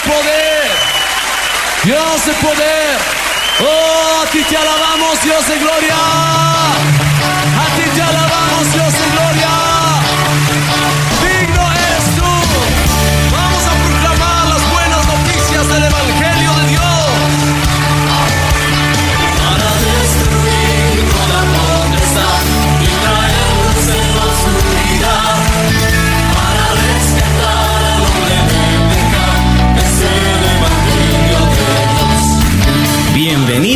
poder. Dios de poder. Oh, a ti te alabamos, Dios de gloria. A ti te alabamos, Dios de gloria.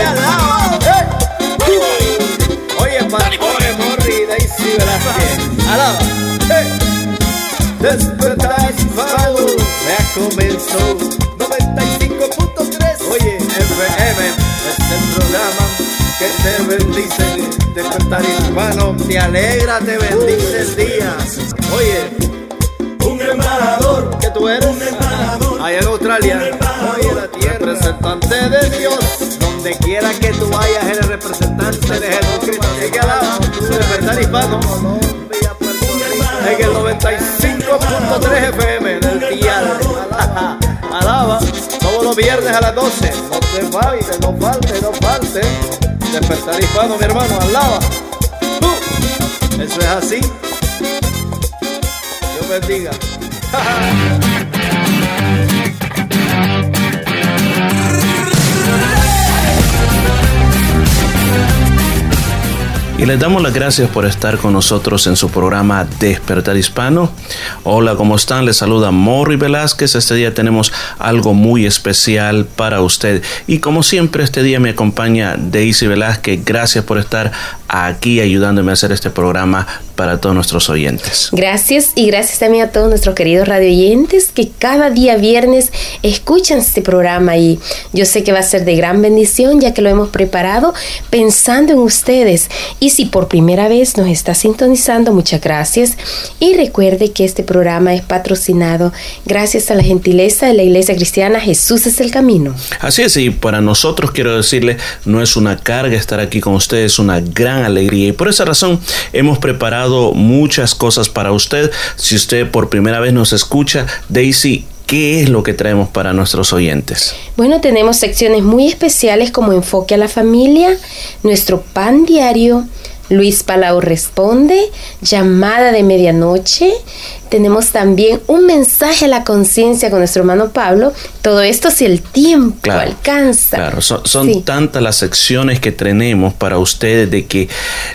Alaba. ¡Eh! Oye, Pastore Morri, Daisy Velázquez, alaba. ¡Eh! Despertar hispano, ya comenzó 95.3. Oye, FM, este programa que te bendice. Despertar hispano, te alegra, te bendice el día. Oye, Un embajador, que tú eres un embajador. allá en Australia, oye la tierra, representante de Dios, donde quiera que tú vayas, eres representante de Jesucristo, así que alaba, despertar hispano, en el 95.3 FM del dial, alaba, todos los viernes a las 12, no te falte, no falte, no falte, despertar hispano, mi hermano, alaba, eso es así, Dios bendiga. Y les damos las gracias por estar con nosotros en su programa Despertar Hispano. Hola, ¿cómo están? Les saluda Morri Velázquez. Este día tenemos algo muy especial para usted. Y como siempre, este día me acompaña Daisy Velázquez. Gracias por estar aquí ayudándome a hacer este programa para todos nuestros oyentes. Gracias y gracias también a todos nuestros queridos radioyentes que cada día viernes escuchan este programa y yo sé que va a ser de gran bendición ya que lo hemos preparado pensando en ustedes. Y si por primera vez nos está sintonizando, muchas gracias. Y recuerde que este programa es patrocinado gracias a la gentileza de la Iglesia Cristiana Jesús es el Camino. Así es, y para nosotros quiero decirle, no es una carga estar aquí con ustedes, es una gran alegría. Y por esa razón hemos preparado muchas cosas para usted. Si usted por primera vez nos escucha, Daisy, ¿qué es lo que traemos para nuestros oyentes? Bueno, tenemos secciones muy especiales como Enfoque a la Familia, nuestro pan diario, Luis Palau responde, llamada de medianoche. Tenemos también un mensaje a la conciencia con nuestro hermano Pablo. Todo esto si el tiempo Claro, alcanza. Claro, son, son Sí. tantas las secciones que tenemos para ustedes de que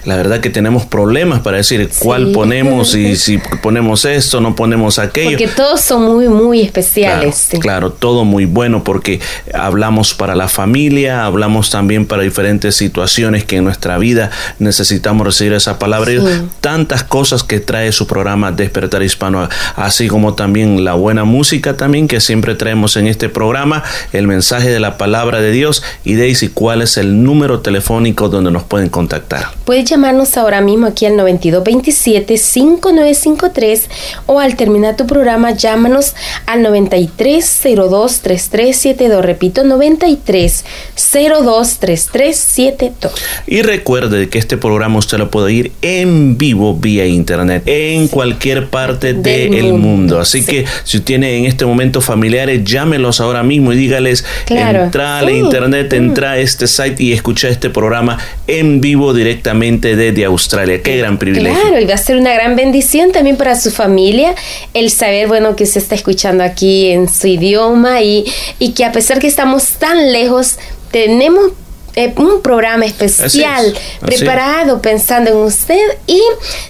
la verdad que tenemos problemas para decir cuál Sí. ponemos y si ponemos esto, no ponemos aquello. Porque todos son muy, muy Claro, especiales. sí. claro, todo muy bueno porque hablamos para la familia, hablamos también para diferentes situaciones que en nuestra vida necesitamos recibir esa palabra. Y tantas cosas que trae su programa Despertar Hispano, así como también la buena música también que siempre traemos en este programa, el mensaje de la palabra de Dios y Daisy, ¿cuál es el número telefónico donde nos pueden contactar? Puedes llamarnos ahora mismo aquí al 9227-5953 o al terminar tu programa llámanos al 9302-3372. Repito, 9302-3372. Y recuerde que este programa usted lo puede ir en vivo vía internet en cualquier parte Del del mundo. mundo, Así sí. que si tiene en este momento familiares, llámelos ahora mismo y dígales, Claro, entra a la sí. internet, entra a este site y escucha este programa en vivo directamente desde Australia. Qué gran privilegio. Claro, y va a ser una gran bendición también para su familia el saber, bueno, que se está escuchando aquí en su idioma y, y que a pesar que estamos tan lejos, tenemos eh, un programa especial Así es, así preparado pensando en usted y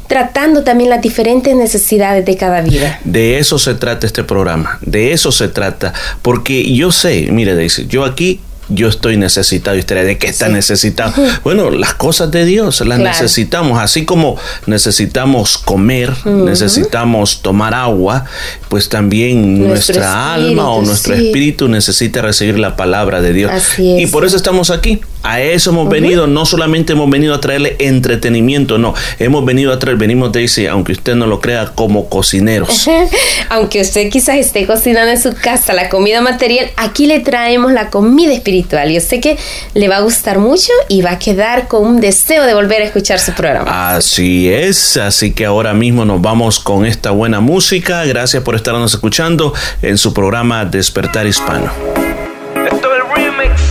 tratando también las diferentes necesidades de cada vida. De eso se trata este programa, de eso se trata, porque yo sé, mire, Daisy, yo aquí yo estoy necesitado. Y usted, ¿de qué está necesitado? Bueno, las cosas de Dios las Claro. necesitamos. Así como necesitamos comer, necesitamos tomar agua, pues también Nuestro nuestra alma o nuestro sí. espíritu necesita recibir la palabra de Dios. Así es. Y por eso estamos aquí. A eso hemos venido. No solamente hemos venido a traerle entretenimiento, no. Hemos venido a traer, venimos, Daisy, aunque usted no lo crea, como cocineros. Aunque usted quizás esté cocinando en su casa la comida material, aquí le traemos la comida espiritual. Yo sé que le va a gustar mucho y va a quedar con un deseo de volver a escuchar su programa. Así es, así que ahora mismo nos vamos con esta buena música. Gracias por estarnos escuchando en su programa Despertar Hispano. Esto es el remix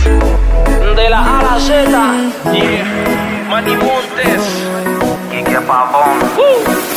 de la A a la Z. Yeah. Manny Montes. Y que pavón.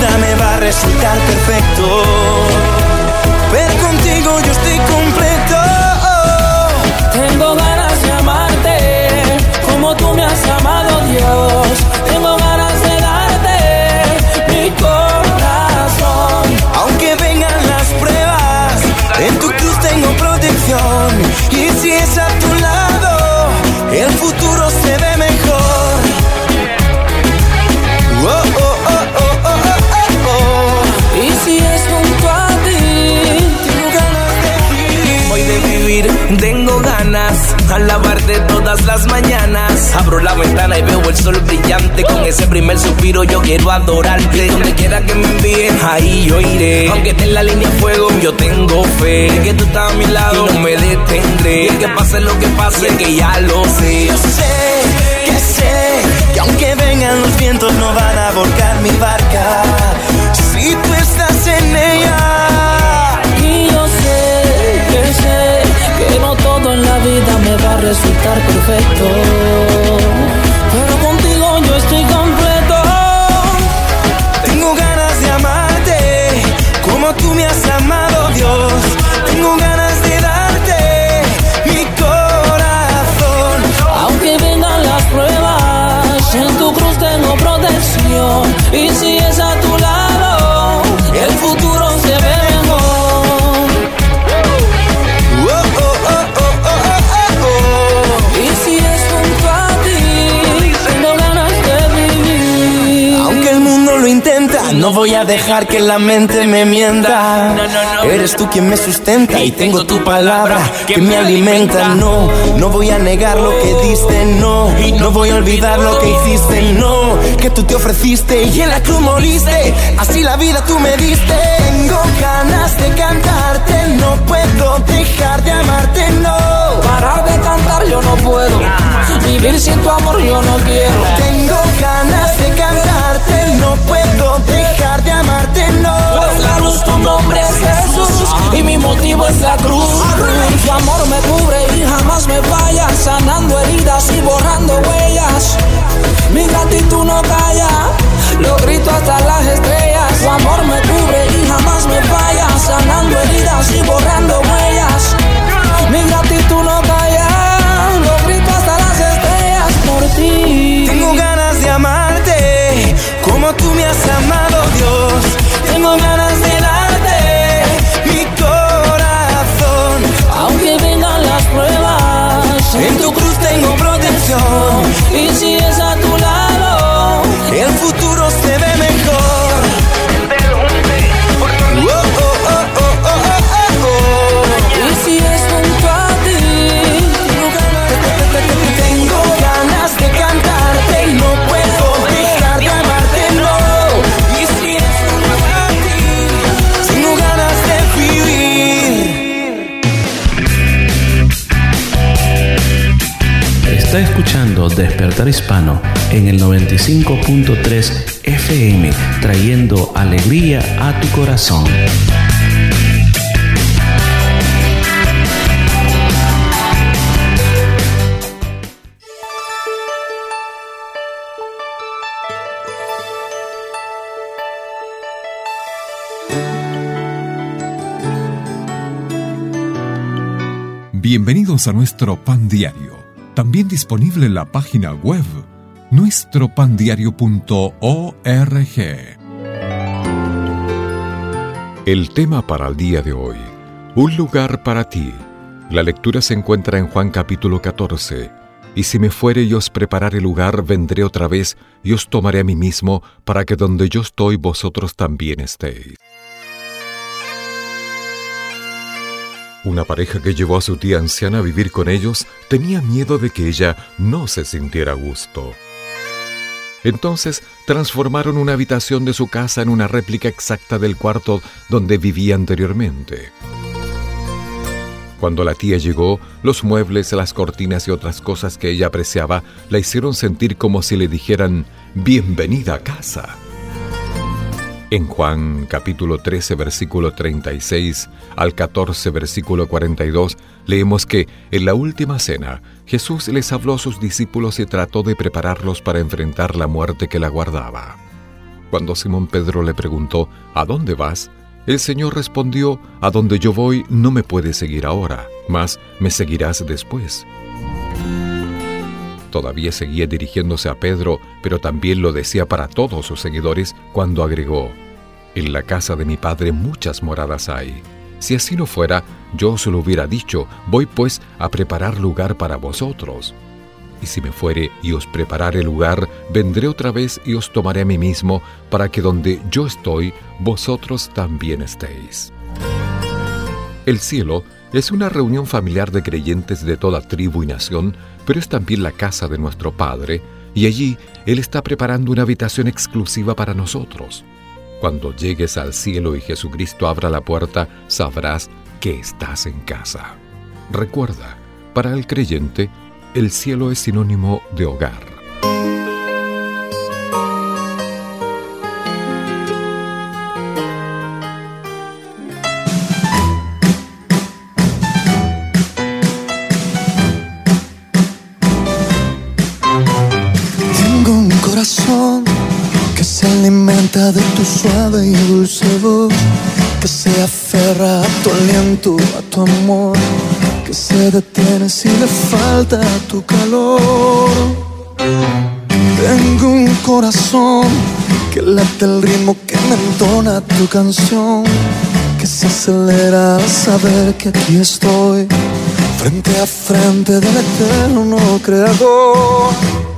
me va a resultar perfecto. Mañanas. Abro la ventana y veo el sol brillante. Con ese primer suspiro yo quiero adorarte. Donde quiera que me envíen, ahí yo iré. Aunque esté en la línea de fuego, yo tengo fe. De que tú estás a mi lado, y no me detendré. Que pase lo que pase, que ya lo sé. Yo sé, que sé, que aunque vengan los vientos, no van a volcar mi barca. Si tú resultar perfecto. Pero contigo yo estoy completo. Tengo ganas de amarte como tú me has no voy a dejar que la mente me mienta. Eres tú quien me sustenta y tengo tu palabra que me alimenta. No, no voy a negar lo que diste, no. No voy a olvidar lo que hiciste, no. Que tú te ofreciste y en la cruz moriste. Así la vida tú me diste. Tengo ganas de cantarte, no puedo dejar de amarte, no. Parar de cantar yo no puedo. Vivir sin tu amor yo no quiero. Tengo ganas de cantarte, no puedo dejar de amarte, no. Pues la luz tu nombre es Jesús y mi motivo es la cruz. Tu amor me cubre y jamás me falla, sanando heridas y borrando huellas. Mi gratitud no calla, lo grito hasta las estrellas. Tu amor me cubre y jamás me falla, sanando heridas y borrando huellas. Mi gratitud no como tú me has amado, Dios. Tengo ganas escuchando Despertar Hispano en el 95.3 FM, trayendo alegría a tu corazón. Bienvenidos a nuestro pan diario, también disponible en la página web nuestropandiario.org. El tema para el día de hoy, un lugar para ti. La lectura se encuentra en Juan capítulo 14. Y si me fuere y os prepararé lugar, vendré otra vez y os tomaré a mí mismo, para que donde yo estoy vosotros también estéis. Una pareja que llevó a su tía anciana a vivir con ellos tenía miedo de que ella no se sintiera a gusto. Entonces transformaron una habitación de su casa en una réplica exacta del cuarto donde vivía anteriormente. Cuando la tía llegó, los muebles, las cortinas y otras cosas que ella apreciaba la hicieron sentir como si le dijeran, bienvenida a casa. En Juan capítulo 13 versículo 36 al 14 versículo 42 leemos que en la última cena Jesús les habló a sus discípulos y trató de prepararlos para enfrentar la muerte que la guardaba. Cuando Simón Pedro le preguntó, ¿A dónde vas? El Señor respondió, A donde yo voy no me puedes seguir ahora, mas me seguirás después. Todavía seguía dirigiéndose a Pedro, pero también lo decía para todos sus seguidores cuando agregó, En la casa de mi Padre muchas moradas hay. Si así no fuera, yo os lo hubiera dicho, voy pues a preparar lugar para vosotros. Y si me fuere y os preparare lugar, vendré otra vez y os tomaré a mí mismo, para que donde yo estoy, vosotros también estéis. El cielo es una reunión familiar de creyentes de toda tribu y nación, pero es también la casa de nuestro Padre, y allí Él está preparando una habitación exclusiva para nosotros. Cuando llegues al cielo y Jesucristo abra la puerta, sabrás que estás en casa. Recuerda, para el creyente, el cielo es sinónimo de hogar. De tu suave y dulce voz, que se aferra a tu aliento, a tu amor, que se detiene si le falta tu calor. Tengo un corazón que late el ritmo que me entona tu canción, que se acelera al saber que aquí estoy, frente a frente del eterno creador.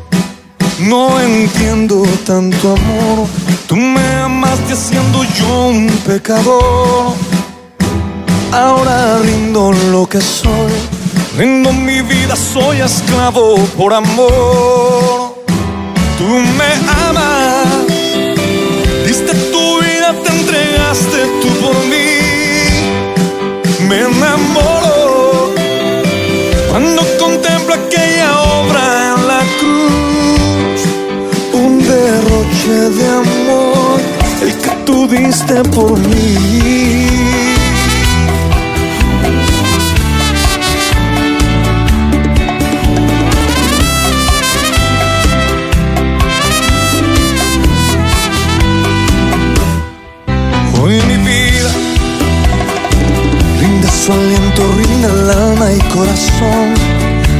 No entiendo tanto amor. Tú me amaste siendo yo un pecador. Ahora rindo lo que soy. Rindo mi vida, soy esclavo por amor. Tú me amas. Diste tu vida, te entregaste tú por mí. Me enamoro cuando contemplo aquella obra de amor, el que tú diste por mí. Hoy mi vida rinde su aliento, rinde el alma y corazón,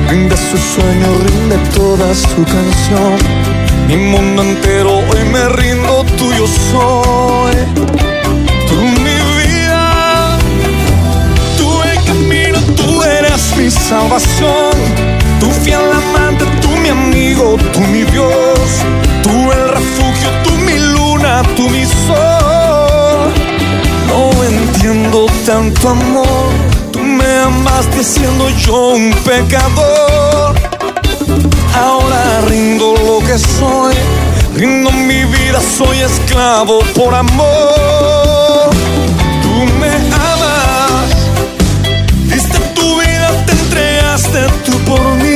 rinde su sueño, rinde toda su canción. Mi mundo entero hoy me rindo, tuyo soy. Tú mi vida, tú el camino, tú eres mi salvación. Tú fiel amante, tú mi amigo, tú mi Dios. Tú el refugio, tú mi luna, tú mi sol. No entiendo tanto amor. Tú me amaste siendo yo un pecador. Ahora rindo lo que soy, rindo mi vida, soy esclavo por amor. Tú me amas, diste tu vida, te entregaste tú por mí.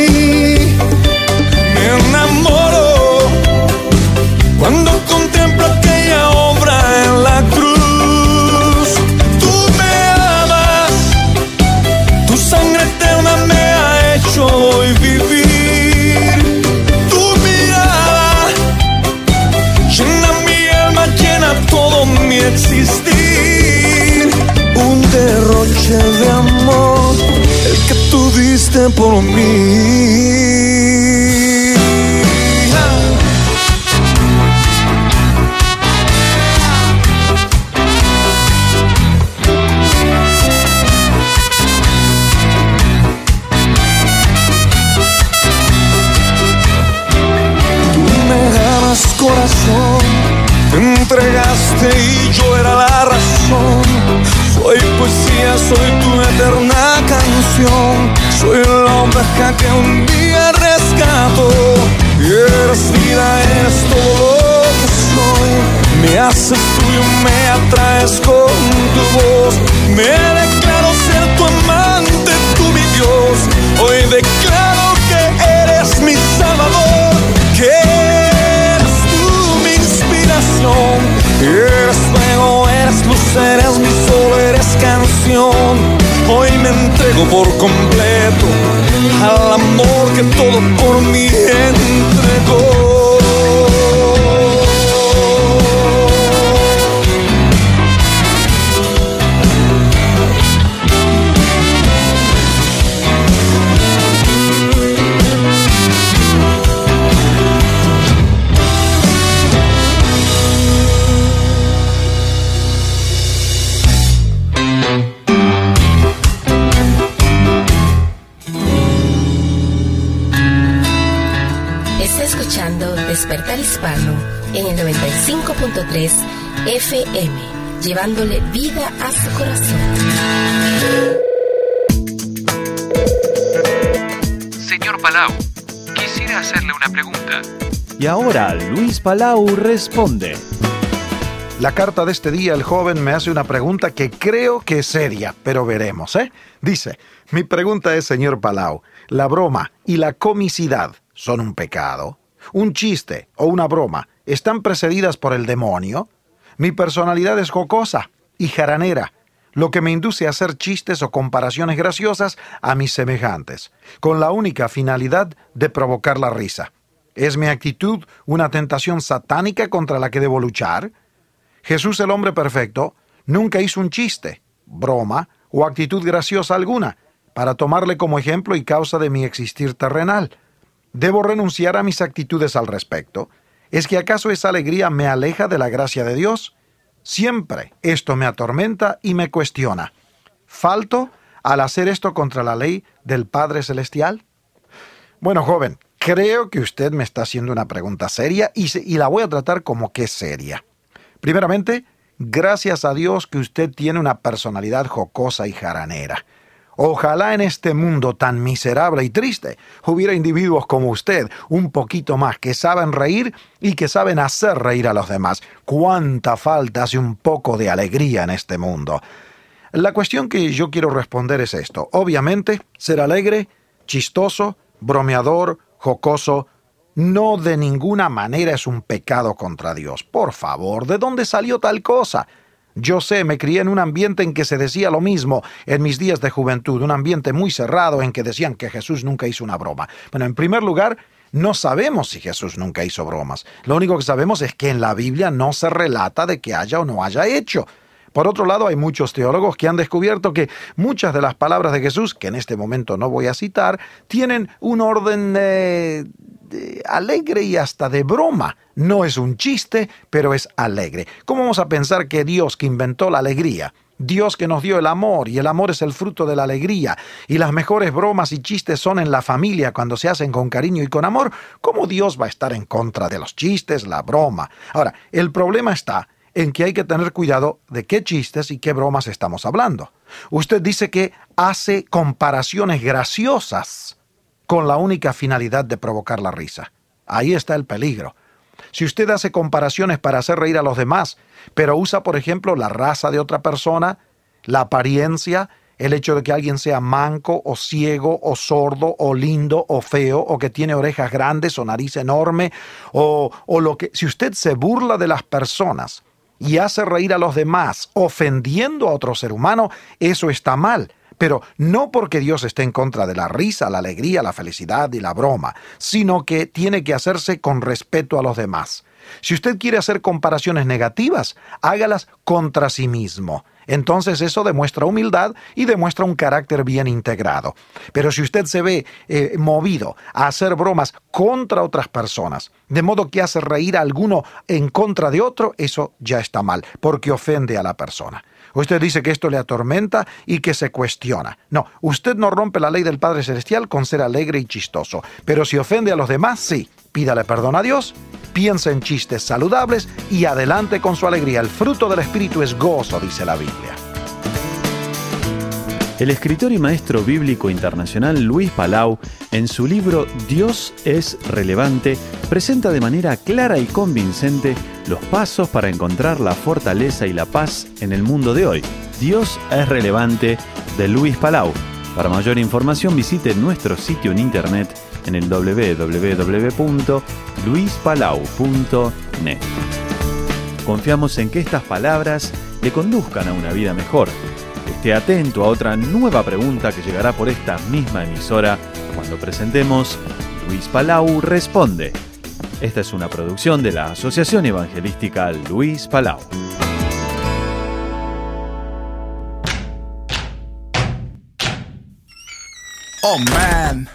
Por mí. Me ganas corazón, te entregaste y yo era la razón. Soy poesía, soy tu eterna canción. Soy la oveja que un día rescato. Y eres vida, eres todo lo que soy. Me haces tuyo, me atraes con tu voz. Me declaro ser tu amante, tú mi Dios. Hoy declaro que eres mi salvador. Que eres tú mi inspiración. Eres fuego, eres luz, eres Hoy me entrego por completo al amor que todo por mí entregó. Escuchando Despertar Hispano en el 95.3 FM, llevándole vida a su corazón. Señor Palau, quisiera hacerle una pregunta. Y ahora Luis Palau responde. La carta de este día, el joven me hace una pregunta que creo que es seria, pero veremos, ¿eh? Dice, mi pregunta es, señor Palau, ¿la broma y la comicidad son un pecado? ¿Un chiste o una broma están precedidas por el demonio? Mi personalidad es jocosa y jaranera, lo que me induce a hacer chistes o comparaciones graciosas a mis semejantes, con la única finalidad de provocar la risa. ¿Es mi actitud una tentación satánica contra la que debo luchar? Jesús el hombre perfecto nunca hizo un chiste, broma o actitud graciosa alguna para tomarle como ejemplo y causa de mi existir terrenal. ¿Debo renunciar a mis actitudes al respecto? ¿Es que acaso esa alegría me aleja de la gracia de Dios? Siempre esto me atormenta y me cuestiona. ¿Falto al hacer esto contra la ley del Padre Celestial? Bueno, joven, creo que usted me está haciendo una pregunta seria y, la voy a tratar como que seria. Primeramente, gracias a Dios que usted tiene una personalidad jocosa y jaranera. Ojalá en este mundo tan miserable y triste hubiera individuos como usted, un poquito más, que saben reír y que saben hacer reír a los demás. Cuánta falta hace un poco de alegría en este mundo. La cuestión que yo quiero responder es esto. Obviamente, ser alegre, chistoso, bromeador, jocoso, no de ninguna manera es un pecado contra Dios. Por favor, ¿de dónde salió tal cosa? Yo sé, me crié en un ambiente en que se decía lo mismo en mis días de juventud, un ambiente muy cerrado en que decían que Jesús nunca hizo una broma. Bueno, en primer lugar, no sabemos si Jesús nunca hizo bromas. Lo único que sabemos es que en la Biblia no se relata de que haya o no haya hecho. Por otro lado, hay muchos teólogos que han descubierto que muchas de las palabras de Jesús, que en este momento no voy a citar, tienen un orden de alegre y hasta de broma. No es un chiste, pero es alegre. ¿Cómo vamos a pensar que Dios que inventó la alegría, Dios que nos dio el amor, y el amor es el fruto de la alegría, y las mejores bromas y chistes son en la familia cuando se hacen con cariño y con amor, ¿cómo Dios va a estar en contra de los chistes, la broma? Ahora, el problema está en que hay que tener cuidado de qué chistes y qué bromas estamos hablando. Usted dice que hace comparaciones graciosas con la única finalidad de provocar la risa. Ahí está el peligro. Si usted hace comparaciones para hacer reír a los demás, pero usa, por ejemplo, la raza de otra persona, la apariencia, el hecho de que alguien sea manco o ciego o sordo o lindo o feo o que tiene orejas grandes o nariz enorme o, o lo que... Si usted se burla de las personas y hace reír a los demás ofendiendo a otro ser humano, eso está mal. pero no porque Dios esté en contra de la risa, la alegría, la felicidad y la broma, sino que tiene que hacerse con respeto a los demás. Si usted quiere hacer comparaciones negativas, hágalas contra sí mismo. Entonces eso demuestra humildad y demuestra un carácter bien integrado. Pero si usted se ve eh, movido a hacer bromas contra otras personas, de modo que hace reír a alguno en contra de otro, eso ya está mal, porque ofende a la persona. Usted dice que esto le atormenta y que se cuestiona. No, usted no rompe la ley del Padre Celestial con ser alegre y chistoso, pero si ofende a los demás, sí. Pídale perdón a Dios, piensa en chistes saludables y adelante con su alegría. El fruto del Espíritu es gozo, dice la Biblia. El escritor y maestro bíblico internacional Luis Palau, en su libro Dios es relevante, presenta de manera clara y convincente los pasos para encontrar la fortaleza y la paz en el mundo de hoy. Dios es relevante de Luis Palau. Para mayor información visite nuestro sitio en internet en el www.luispalau.net. Confiamos en que estas palabras le conduzcan a una vida mejor. Esté atento a otra nueva pregunta que llegará por esta misma emisora cuando presentemos Luis Palau Responde. Esta es una producción de la Asociación Evangelística Luis Palau. Oh man.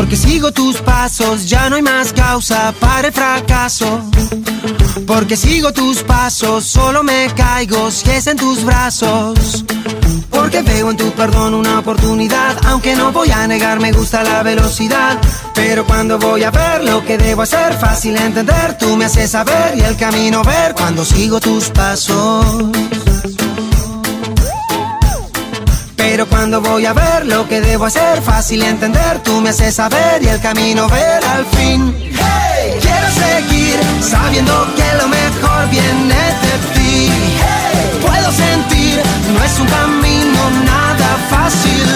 Porque sigo tus pasos, ya no hay más causa para el fracaso. Porque sigo tus pasos, solo me caigo si es en tus brazos. Porque veo en tu perdón una oportunidad, aunque no voy a negar, me gusta la velocidad. Pero cuando voy a ver lo que debo hacer, fácil entender, tú me haces saber y el camino ver cuando sigo tus pasos. Pero cuando voy a ver lo que debo hacer, fácil entender, tú me haces saber y el camino ver al fin. Hey, quiero seguir sabiendo que lo mejor viene de ti. Hey, puedo sentir, no es un camino nada fácil.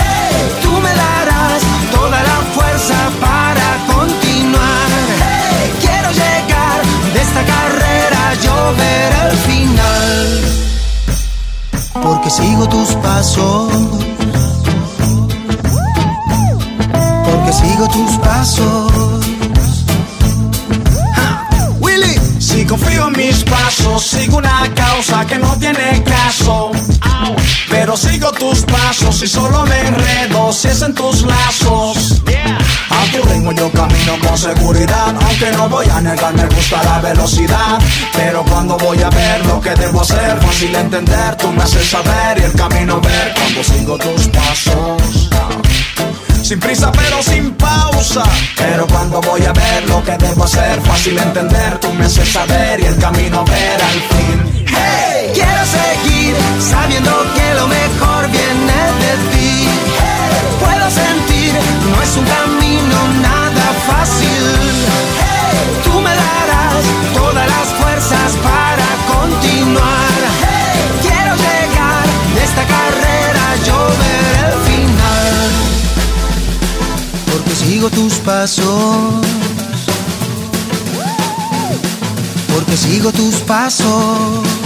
Hey, tú me darás toda la fuerza para continuar. Quiero llegar de esta carrera, yo ver el final porque sigo tus pasos. Porque sigo tus pasos. Willy, si confío en mis pasos, sigo una causa que no tiene caso. Pero sigo tus pasos y solo me enredo si es en tus lazos. A tu yo camino con seguridad, aunque no voy a negar, me gusta la velocidad. Pero cuando voy a ver lo que debo hacer, fácil entender, tú me haces saber y el camino ver cuando sigo tus pasos. Sin prisa pero sin pausa Pero cuando voy a ver lo que debo hacer Fácil entender, tú me haces saber Y el camino ver al fin Hey, quiero seguir sabiendo que lo mejor viene de ti. Es un camino nada fácil. Hey, tú me darás todas las fuerzas para continuar. Hey, quiero llegar de esta carrera, yo ver el final. Porque sigo tus pasos. Porque sigo tus pasos.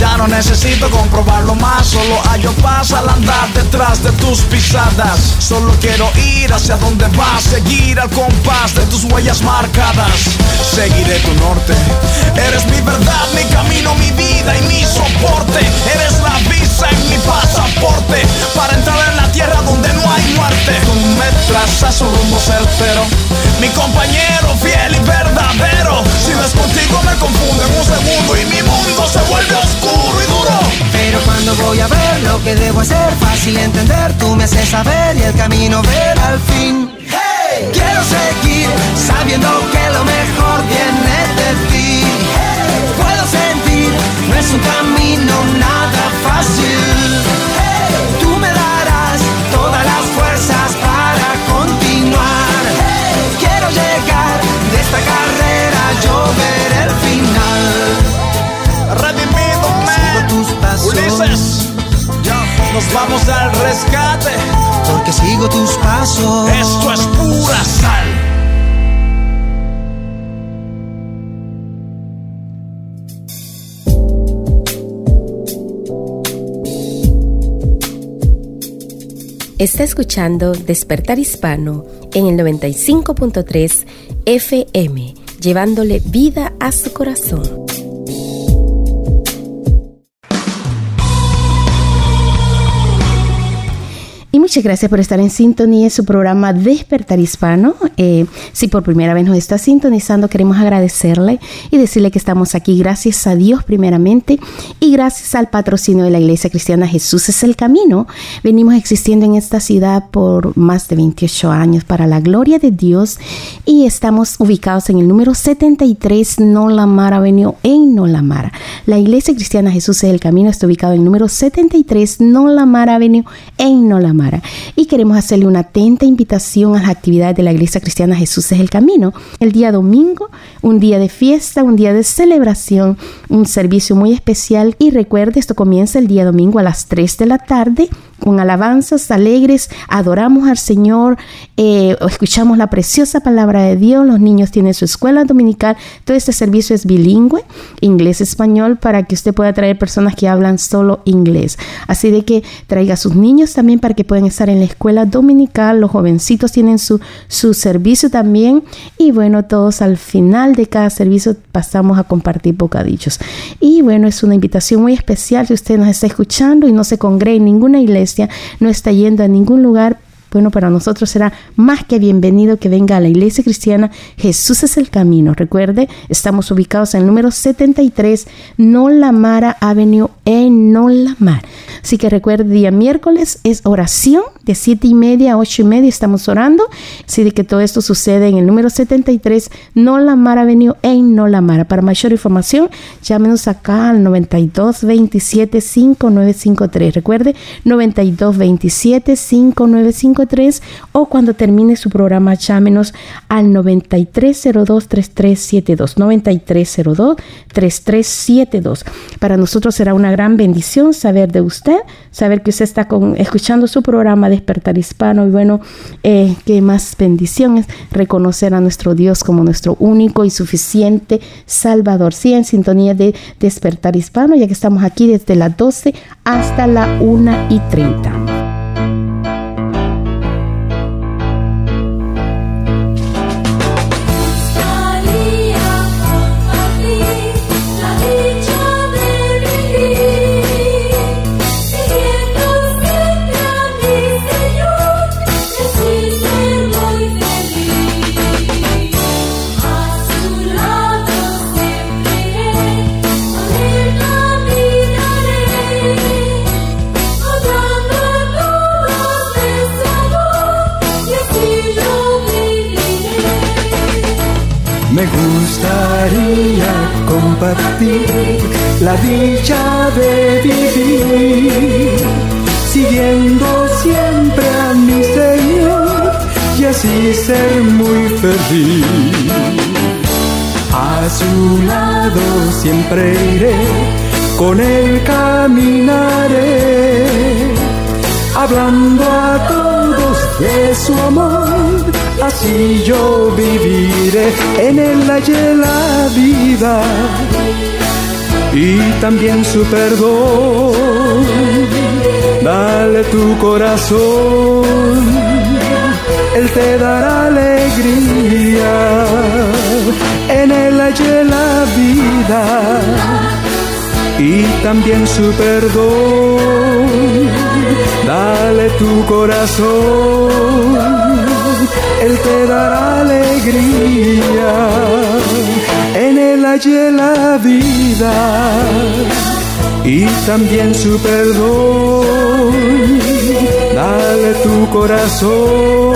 Ya no necesito comprobarlo más, solo hallo paz al andar detrás de tus pisadas. Solo quiero ir hacia donde vas, seguir al compás de tus huellas marcadas. Seguiré tu norte, eres mi verdad, mi camino, mi vida y mi soporte. Eres la visa y mi pasaporte para entrar en la tierra donde no hay muerte. Tú me trazas un rumbo certero, mi compañero fiel y verdadero. Si no es contigo me confundo en un segundo y mi mundo se vuelve oscuro y duro. Pero cuando voy a ver lo que debo hacer, fácil entender, tú me haces saber y el camino ver al fin. Hey, quiero seguir sabiendo que lo mejor viene de ti. Hey, puedo sentir, no es un camino nada fácil. Hey, tú me darás todas las fuerzas esta carrera yo veré el final. Redimiéndome, Ulises, nos vamos al rescate. Porque sigo tus pasos. Esto es pura sal. Está escuchando Despertar Hispano en el 95.3 FM, llevándole vida a su corazón. Muchas gracias por estar en sintonía en su programa Despertar Hispano. Eh, si por primera vez nos está sintonizando, queremos agradecerle y decirle que estamos aquí gracias a Dios primeramente y gracias al patrocinio de la Iglesia Cristiana Jesús es el Camino. Venimos existiendo en esta ciudad por más de 28 años para la gloria de Dios y estamos ubicados en el número 73 Nolamara Avenue en Nolamara. La Iglesia Cristiana Jesús es el Camino está ubicado en el número 73 Nolamara Avenue en Y queremos hacerle una atenta invitación a las actividades de la Iglesia Cristiana Jesús es el Camino. El día domingo, un día de fiesta, un día de celebración, un servicio muy especial. Y recuerde, esto comienza el día domingo a las 3 de la tarde con alabanzas alegres, adoramos al Señor, eh, escuchamos la preciosa palabra de Dios, los niños tienen su escuela dominical, todo este servicio es bilingüe, inglés-español, para que usted pueda traer personas que hablan solo inglés. Así de que traiga a sus niños también para que puedan estar en la escuela dominical, los jovencitos tienen su, su servicio también y bueno, todos al final de cada servicio pasamos a compartir bocadillos. Y bueno, es una invitación muy especial si usted nos está escuchando y no se congrega en ninguna iglesia, no está yendo a ningún lugar, bueno, para nosotros será más que bienvenido que venga a la iglesia cristiana. Jesús es el camino. Recuerde, estamos ubicados en el número 73 Nolamara Avenue en Nolamar. Así que recuerde, día miércoles es oración de 7 y media a 8 y media. Estamos orando. Así de que todo esto sucede en el número 73 Nolamara Avenue en Nolamara. Para mayor información, llámenos acá al 92 27 5953. Recuerde, 92 27 5953 o cuando termine su programa llámenos al 9302-3372. 9302-3372. Para nosotros será una gran bendición saber de usted, saber que usted está con, escuchando su programa Despertar Hispano y bueno, eh, qué más bendiciones reconocer a nuestro Dios como nuestro único y suficiente Salvador. Sí, en sintonía de Despertar Hispano, ya que estamos aquí desde las 12 hasta la 1 y 30. Me gustaría compartir la dicha de vivir, siguiendo siempre a mi Señor y así ser muy feliz. A su lado siempre iré, con él caminaré, hablando a todos de su amor así yo viviré en el hallé la vida y también su perdón. Dale tu corazón, Él te dará alegría. En él hallé la vida y también su perdón. Dale tu corazón él te dará alegría, en Él hallé la vida y también su perdón. Dale tu corazón,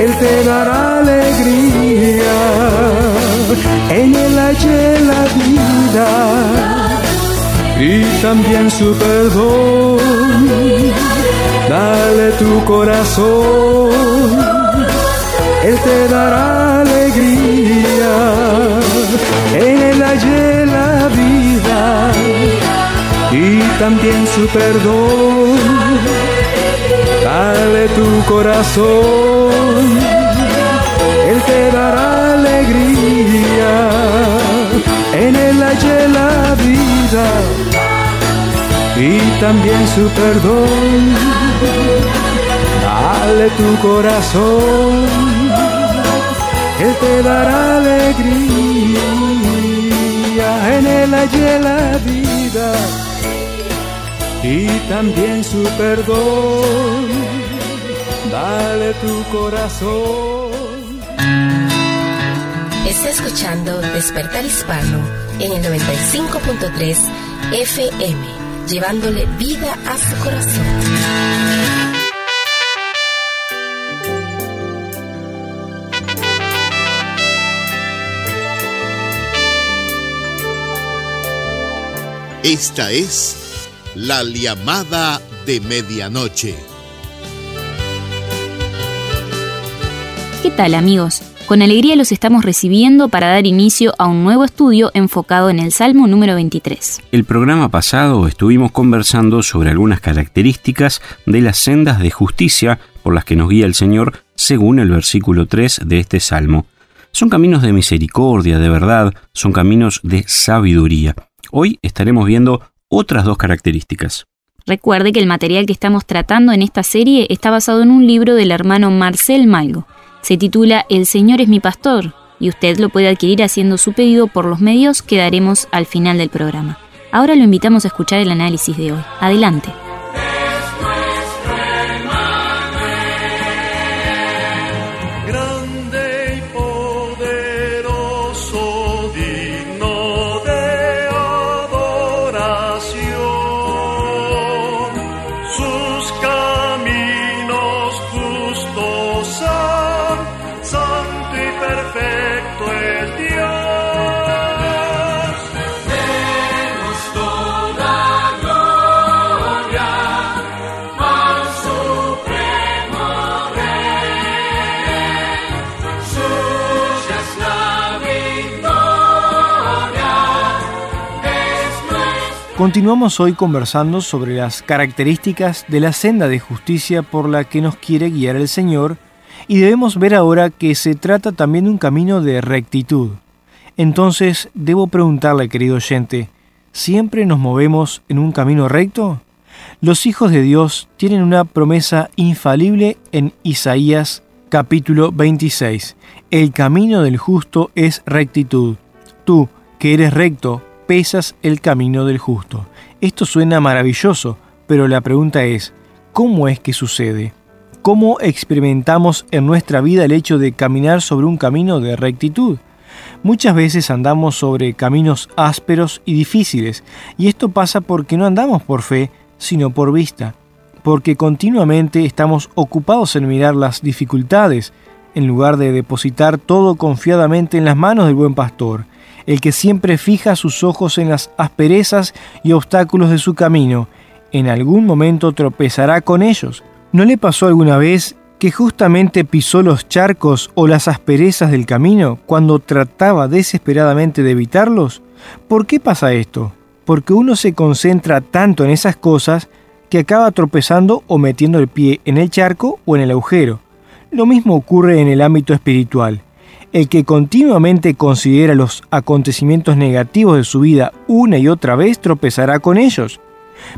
Él te dará alegría, en Él hallé la vida y también su perdón. Dale tu corazón, Él te dará alegría, en Él hallé la vida y también su perdón, dale tu corazón, Él te dará alegría, en Él hallé la vida y también su perdón. Dale tu corazón, Él te dará alegría en él hallé la vida y también su perdón. Dale tu corazón. Está escuchando Despertar Hispano en el 95.3 FM, llevándole vida a su corazón. Esta es la llamada de medianoche. ¿Qué tal amigos? Con alegría los estamos recibiendo para dar inicio a un nuevo estudio enfocado en el Salmo número 23. El programa pasado estuvimos conversando sobre algunas características de las sendas de justicia por las que nos guía el Señor según el versículo 3 de este Salmo. Son caminos de misericordia, de verdad, son caminos de sabiduría. Hoy estaremos viendo otras dos características. Recuerde que el material que estamos tratando en esta serie está basado en un libro del hermano Marcel Malgo. Se titula El Señor es mi pastor y usted lo puede adquirir haciendo su pedido por los medios que daremos al final del programa. Ahora lo invitamos a escuchar el análisis de hoy. Adelante. Continuamos hoy conversando sobre las características de la senda de justicia por la que nos quiere guiar el Señor y debemos ver ahora que se trata también de un camino de rectitud. Entonces, debo preguntarle, querido oyente, ¿siempre nos movemos en un camino recto? Los hijos de Dios tienen una promesa infalible en Isaías capítulo 26. El camino del justo es rectitud. Tú, que eres recto, pesas el camino del justo. Esto suena maravilloso, pero la pregunta es, ¿cómo es que sucede? ¿Cómo experimentamos en nuestra vida el hecho de caminar sobre un camino de rectitud? Muchas veces andamos sobre caminos ásperos y difíciles, y esto pasa porque no andamos por fe, sino por vista, porque continuamente estamos ocupados en mirar las dificultades, en lugar de depositar todo confiadamente en las manos del buen pastor, el que siempre fija sus ojos en las asperezas y obstáculos de su camino, en algún momento tropezará con ellos. ¿No le pasó alguna vez que justamente pisó los charcos o las asperezas del camino cuando trataba desesperadamente de evitarlos? ¿Por qué pasa esto? Porque uno se concentra tanto en esas cosas que acaba tropezando o metiendo el pie en el charco o en el agujero. Lo mismo ocurre en el ámbito espiritual. El que continuamente considera los acontecimientos negativos de su vida una y otra vez tropezará con ellos.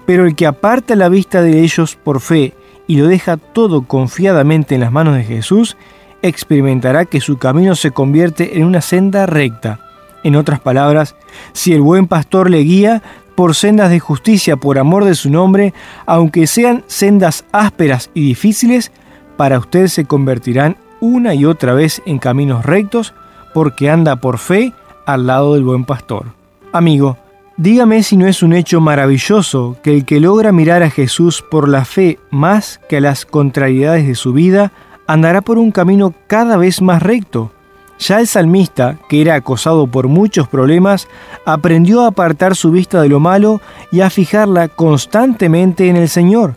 Pero el que aparta la vista de ellos por fe y lo deja todo confiadamente en las manos de Jesús, experimentará que su camino se convierte en una senda recta. En otras palabras, si el buen pastor le guía por sendas de justicia por amor de su nombre, aunque sean sendas ásperas y difíciles, para usted se convertirán una y otra vez en caminos rectos porque anda por fe al lado del buen pastor. Amigo, dígame si no es un hecho maravilloso que el que logra mirar a Jesús por la fe más que a las contrariedades de su vida, andará por un camino cada vez más recto. Ya el salmista, que era acosado por muchos problemas, aprendió a apartar su vista de lo malo y a fijarla constantemente en el Señor.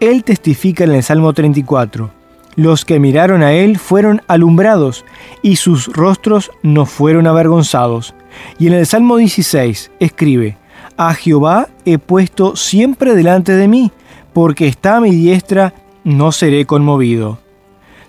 Él testifica en el Salmo 34, los que miraron a él fueron alumbrados y sus rostros no fueron avergonzados. Y en el Salmo 16 escribe, A Jehová he puesto siempre delante de mí, porque está a mi diestra, no seré conmovido.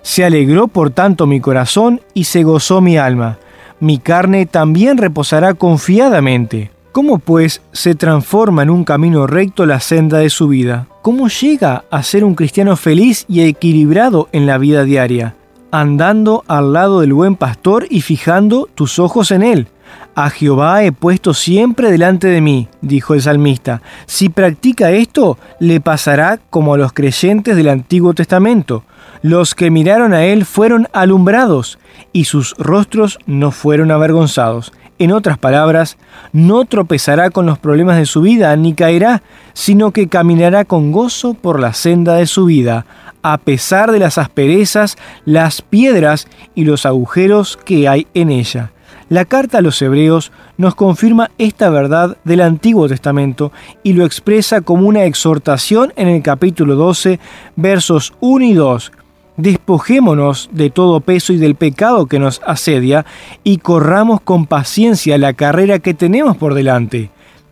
Se alegró por tanto mi corazón y se gozó mi alma. Mi carne también reposará confiadamente, ¿Cómo pues se transforma en un camino recto la senda de su vida? ¿Cómo llega a ser un cristiano feliz y equilibrado en la vida diaria? Andando al lado del buen pastor y fijando tus ojos en él. A Jehová he puesto siempre delante de mí, dijo el salmista. Si practica esto, le pasará como a los creyentes del Antiguo Testamento. Los que miraron a él fueron alumbrados, y sus rostros no fueron avergonzados. En otras palabras, no tropezará con los problemas de su vida ni caerá, sino que caminará con gozo por la senda de su vida, a pesar de las asperezas, las piedras y los agujeros que hay en ella. La carta a los hebreos nos confirma esta verdad del Antiguo Testamento y lo expresa como una exhortación en el capítulo 12, versos 1 y 2, Despojémonos de todo peso y del pecado que nos asedia y corramos con paciencia la carrera que tenemos por delante,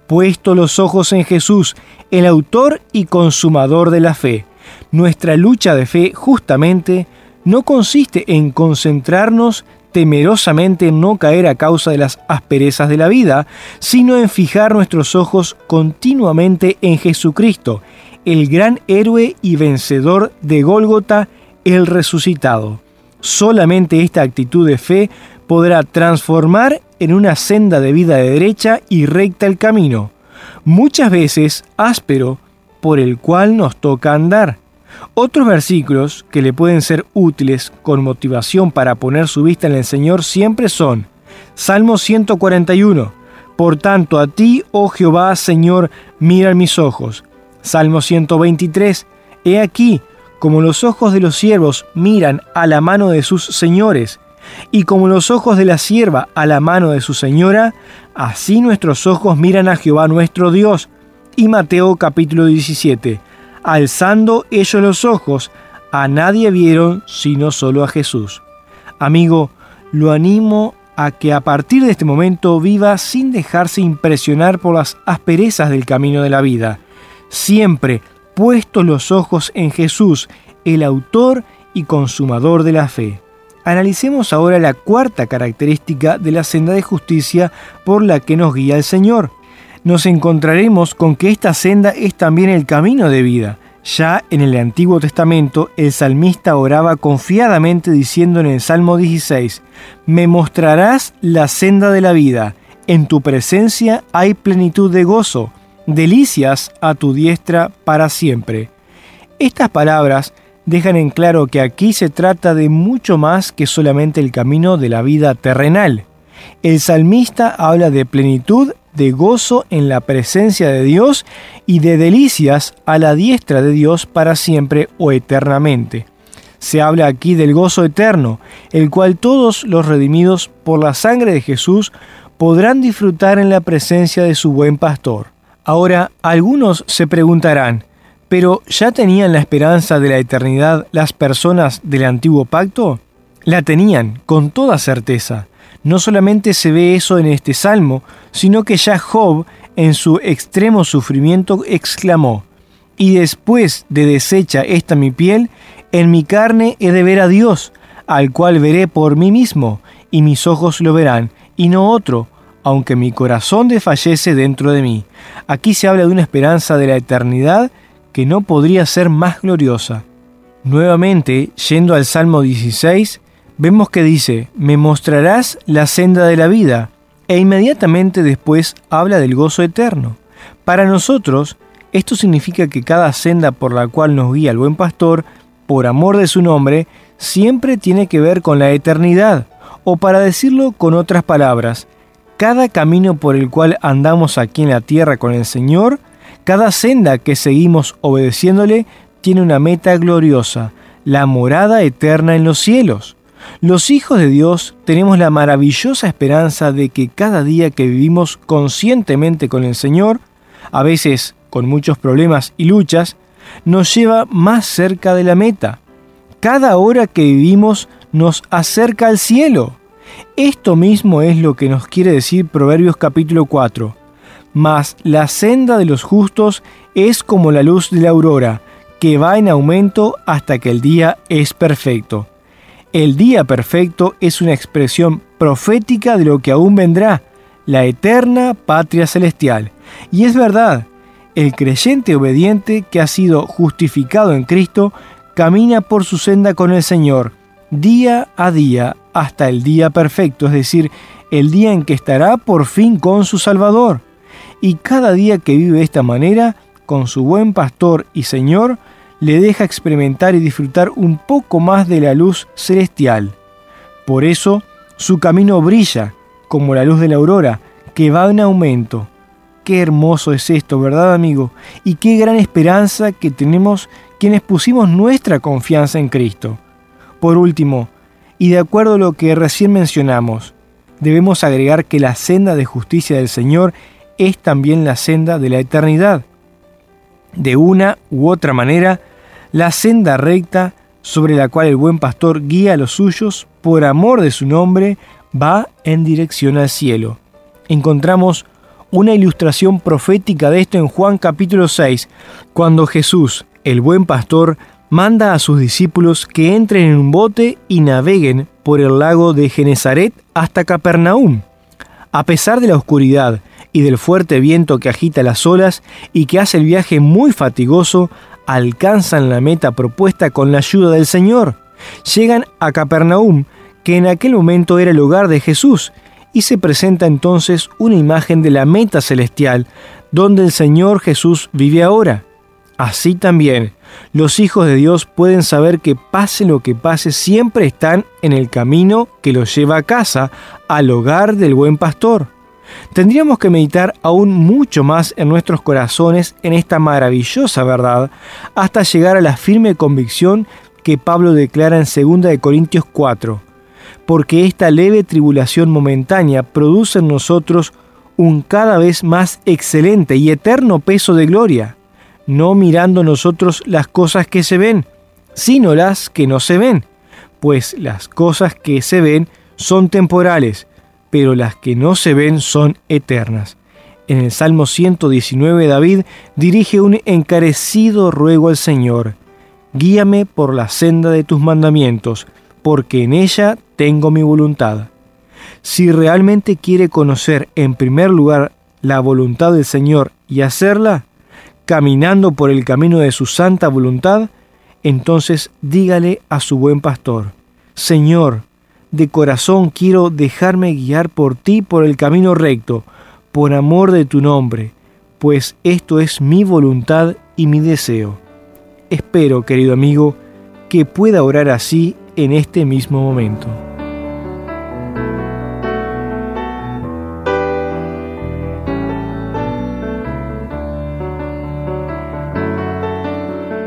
puesto los ojos en Jesús, el autor y consumador de la fe. Nuestra lucha de fe justamente no consiste en concentrarnos temerosamente en no caer a causa de las asperezas de la vida, sino en fijar nuestros ojos continuamente en Jesucristo, el gran héroe y vencedor de Gólgota el resucitado. Solamente esta actitud de fe podrá transformar en una senda de vida de derecha y recta el camino, muchas veces áspero, por el cual nos toca andar. Otros versículos que le pueden ser útiles con motivación para poner su vista en el Señor siempre son Salmo 141, Por tanto a ti, oh Jehová, Señor, miran mis ojos. Salmo 123, He aquí, como los ojos de los siervos miran a la mano de sus señores, y como los ojos de la sierva a la mano de su señora, así nuestros ojos miran a Jehová nuestro Dios. Y Mateo capítulo 17, alzando ellos los ojos, a nadie vieron sino solo a Jesús. Amigo, lo animo a que a partir de este momento viva sin dejarse impresionar por las asperezas del camino de la vida. Siempre puestos los ojos en Jesús, el autor y consumador de la fe. Analicemos ahora la cuarta característica de la senda de justicia por la que nos guía el Señor. Nos encontraremos con que esta senda es también el camino de vida. Ya en el Antiguo Testamento, el salmista oraba confiadamente diciendo en el Salmo 16, Me mostrarás la senda de la vida, en tu presencia hay plenitud de gozo, delicias a tu diestra para siempre. Estas palabras dejan en claro que aquí se trata de mucho más que solamente el camino de la vida terrenal. El salmista habla de plenitud, de gozo en la presencia de Dios y de delicias a la diestra de Dios para siempre o eternamente. Se habla aquí del gozo eterno, el cual todos los redimidos por la sangre de Jesús podrán disfrutar en la presencia de su buen pastor. Ahora, algunos se preguntarán, ¿pero ya tenían la esperanza de la eternidad las personas del antiguo pacto? La tenían, con toda certeza. No solamente se ve eso en este salmo, sino que ya Job, en su extremo sufrimiento, exclamó, y después de deshecha esta mi piel, en mi carne he de ver a Dios, al cual veré por mí mismo, y mis ojos lo verán, y no otro, aunque mi corazón desfallece dentro de mí. Aquí se habla de una esperanza de la eternidad que no podría ser más gloriosa. Nuevamente, yendo al Salmo 16, vemos que dice, me mostrarás la senda de la vida, e inmediatamente después habla del gozo eterno. Para nosotros, esto significa que cada senda por la cual nos guía el buen pastor, por amor de su nombre, siempre tiene que ver con la eternidad, o para decirlo con otras palabras, cada camino por el cual andamos aquí en la tierra con el Señor, cada senda que seguimos obedeciéndole, tiene una meta gloriosa, la morada eterna en los cielos. Los hijos de Dios tenemos la maravillosa esperanza de que cada día que vivimos conscientemente con el Señor, a veces con muchos problemas y luchas, nos lleva más cerca de la meta. Cada hora que vivimos nos acerca al cielo. Esto mismo es lo que nos quiere decir Proverbios capítulo 4. Mas la senda de los justos es como la luz de la aurora, que va en aumento hasta que el día es perfecto. El día perfecto es una expresión profética de lo que aún vendrá, la eterna patria celestial. Y es verdad, el creyente obediente que ha sido justificado en Cristo camina por su senda con el Señor, día a día, hasta el día perfecto, es decir, el día en que estará por fin con su Salvador. Y cada día que vive de esta manera, con su buen pastor y Señor, le deja experimentar y disfrutar un poco más de la luz celestial. Por eso, su camino brilla como la luz de la aurora, que va en aumento. Qué hermoso es esto, ¿verdad amigo? Y qué gran esperanza que tenemos quienes pusimos nuestra confianza en Cristo. Por último, y de acuerdo a lo que recién mencionamos, debemos agregar que la senda de justicia del Señor es también la senda de la eternidad. De una u otra manera, la senda recta sobre la cual el buen pastor guía a los suyos por amor de su nombre va en dirección al cielo. Encontramos una ilustración profética de esto en Juan capítulo 6, cuando Jesús, el buen pastor, manda a sus discípulos que entren en un bote y naveguen por el lago de Genezaret hasta Capernaum. A pesar de la oscuridad y del fuerte viento que agita las olas y que hace el viaje muy fatigoso, alcanzan la meta propuesta con la ayuda del Señor. Llegan a Capernaum, que en aquel momento era el hogar de Jesús, y se presenta entonces una imagen de la meta celestial, donde el Señor Jesús vive ahora. Así también, los hijos de Dios pueden saber que pase lo que pase, siempre están en el camino que los lleva a casa, al hogar del buen pastor. Tendríamos que meditar aún mucho más en nuestros corazones en esta maravillosa verdad, hasta llegar a la firme convicción que Pablo declara en 2 Corintios 4, porque esta leve tribulación momentánea produce en nosotros un cada vez más excelente y eterno peso de gloria no mirando nosotros las cosas que se ven, sino las que no se ven, pues las cosas que se ven son temporales, pero las que no se ven son eternas. En el Salmo 119 David dirige un encarecido ruego al Señor, guíame por la senda de tus mandamientos, porque en ella tengo mi voluntad. Si realmente quiere conocer en primer lugar la voluntad del Señor y hacerla, caminando por el camino de su santa voluntad, entonces dígale a su buen pastor, Señor, de corazón quiero dejarme guiar por ti por el camino recto, por amor de tu nombre, pues esto es mi voluntad y mi deseo. Espero, querido amigo, que pueda orar así en este mismo momento.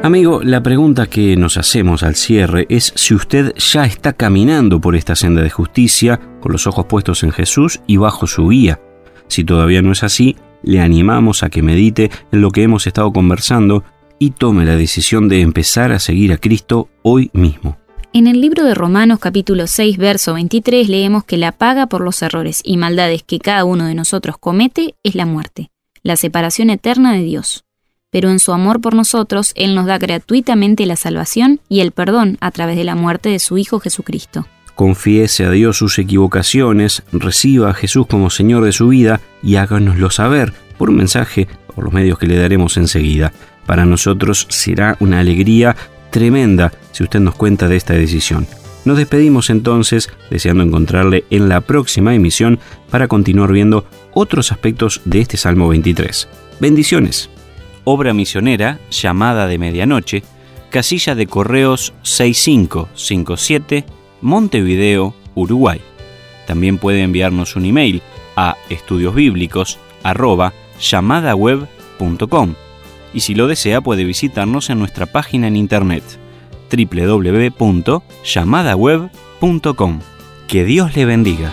Amigo, la pregunta que nos hacemos al cierre es si usted ya está caminando por esta senda de justicia con los ojos puestos en Jesús y bajo su guía. Si todavía no es así, le animamos a que medite en lo que hemos estado conversando y tome la decisión de empezar a seguir a Cristo hoy mismo. En el libro de Romanos capítulo 6 verso 23 leemos que la paga por los errores y maldades que cada uno de nosotros comete es la muerte, la separación eterna de Dios pero en su amor por nosotros Él nos da gratuitamente la salvación y el perdón a través de la muerte de su Hijo Jesucristo. Confiese a Dios sus equivocaciones, reciba a Jesús como Señor de su vida y háganoslo saber por un mensaje por los medios que le daremos enseguida. Para nosotros será una alegría tremenda si usted nos cuenta de esta decisión. Nos despedimos entonces deseando encontrarle en la próxima emisión para continuar viendo otros aspectos de este Salmo 23. Bendiciones obra misionera llamada de medianoche, casilla de correos 6557, Montevideo, Uruguay. También puede enviarnos un email a estudiosbíblicos@llamadaweb.com y si lo desea puede visitarnos en nuestra página en internet www.llamadaweb.com. Que Dios le bendiga.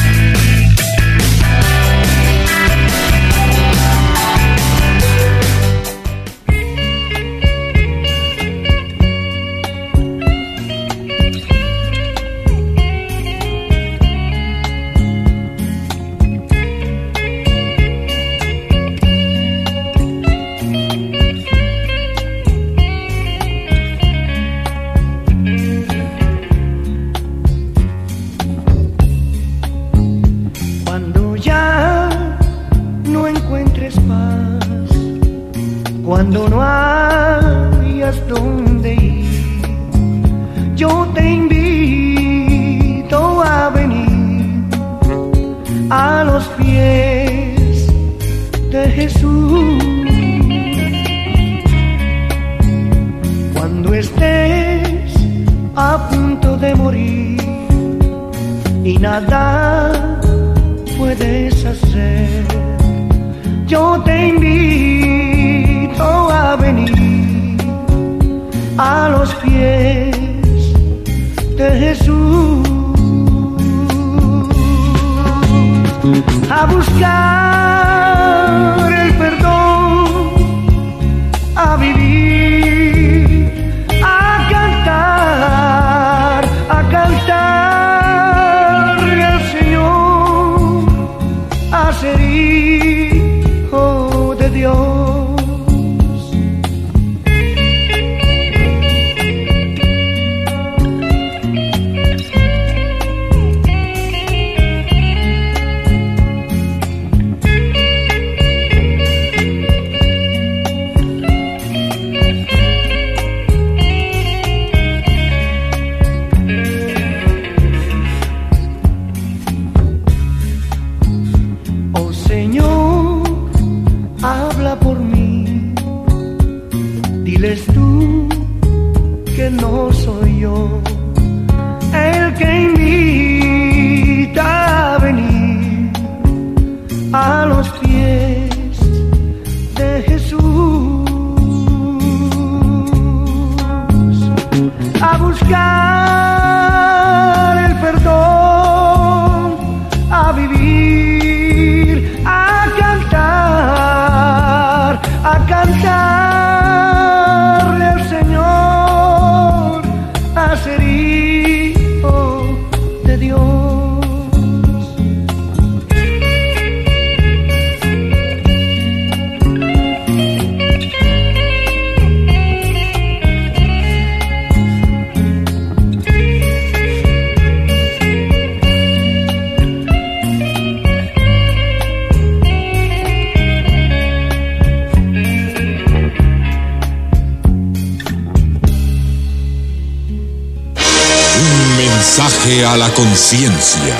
Mensaje a la conciencia.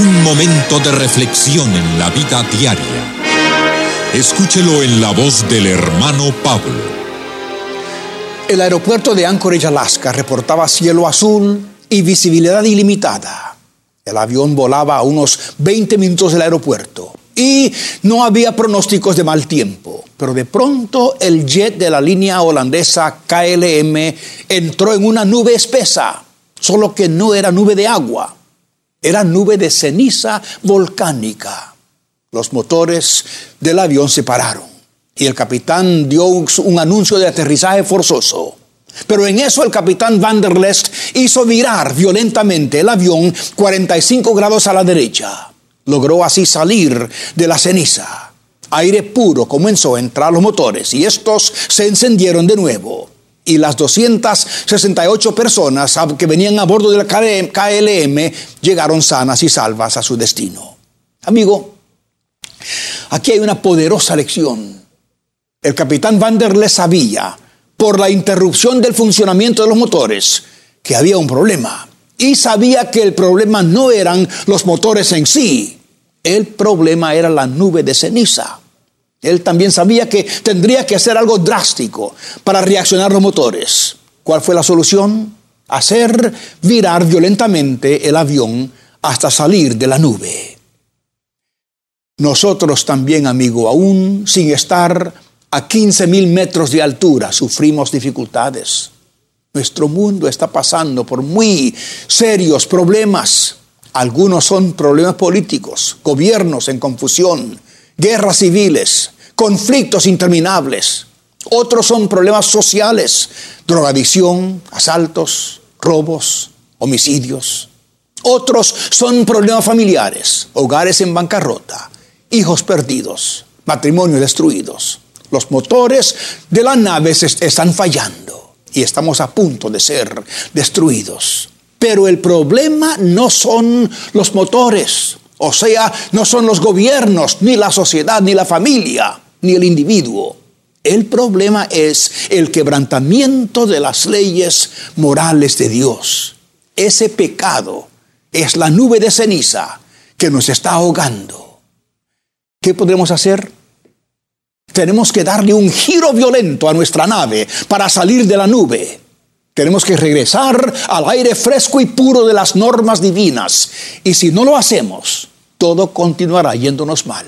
Un momento de reflexión en la vida diaria. Escúchelo en la voz del hermano Pablo. El aeropuerto de Anchorage, Alaska, reportaba cielo azul y visibilidad ilimitada. El avión volaba a unos 20 minutos del aeropuerto y no había pronósticos de mal tiempo. Pero de pronto el jet de la línea holandesa KLM entró en una nube espesa, solo que no era nube de agua, era nube de ceniza volcánica. Los motores del avión se pararon y el capitán dio un anuncio de aterrizaje forzoso. Pero en eso el capitán Van der Lest hizo virar violentamente el avión 45 grados a la derecha. Logró así salir de la ceniza. Aire puro comenzó a entrar los motores y estos se encendieron de nuevo. Y las 268 personas que venían a bordo de la KLM llegaron sanas y salvas a su destino. Amigo, aquí hay una poderosa lección. El capitán Van der Lest sabía, por la interrupción del funcionamiento de los motores, que había un problema. Y sabía que el problema no eran los motores en sí, el problema era la nube de ceniza. Él también sabía que tendría que hacer algo drástico para reaccionar los motores. ¿Cuál fue la solución? Hacer virar violentamente el avión hasta salir de la nube. Nosotros también, amigo, aún sin estar a 15 mil metros de altura, sufrimos dificultades. Nuestro mundo está pasando por muy serios problemas. Algunos son problemas políticos, gobiernos en confusión, guerras civiles, conflictos interminables. Otros son problemas sociales, drogadicción, asaltos, robos, homicidios. Otros son problemas familiares, hogares en bancarrota, hijos perdidos, matrimonios destruidos. Los motores de la nave están fallando y estamos a punto de ser destruidos. Pero el problema no son los motores, o sea, no son los gobiernos, ni la sociedad, ni la familia, ni el individuo. El problema es el quebrantamiento de las leyes morales de Dios. Ese pecado es la nube de ceniza que nos está ahogando. ¿Qué podemos hacer? Tenemos que darle un giro violento a nuestra nave para salir de la nube. Tenemos que regresar al aire fresco y puro de las normas divinas. Y si no lo hacemos, todo continuará yéndonos mal.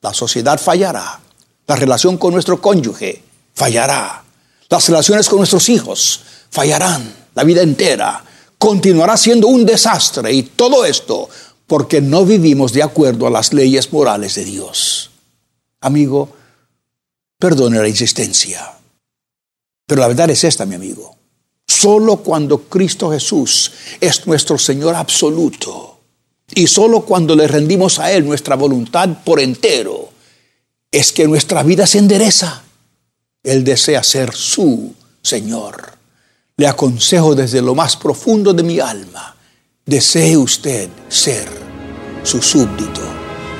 La sociedad fallará. La relación con nuestro cónyuge fallará. Las relaciones con nuestros hijos fallarán. La vida entera continuará siendo un desastre. Y todo esto porque no vivimos de acuerdo a las leyes morales de Dios. Amigo, perdone la insistencia. Pero la verdad es esta, mi amigo. Solo cuando Cristo Jesús es nuestro Señor absoluto y solo cuando le rendimos a Él nuestra voluntad por entero, es que nuestra vida se endereza. Él desea ser su Señor. Le aconsejo desde lo más profundo de mi alma, desee usted ser su súbdito.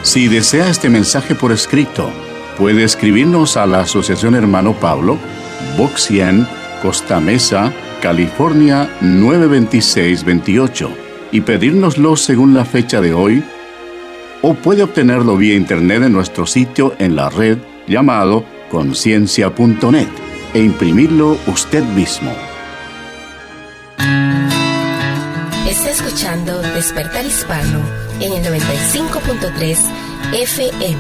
Si desea este mensaje por escrito, puede escribirnos a la Asociación Hermano Pablo, Box 100, Costa Mesa, California 92628 y pedírnoslo según la fecha de hoy o puede obtenerlo vía internet en nuestro sitio en la red llamado conciencia.net e imprimirlo usted mismo. Está escuchando Despertar Hispano en el 95.3 FM,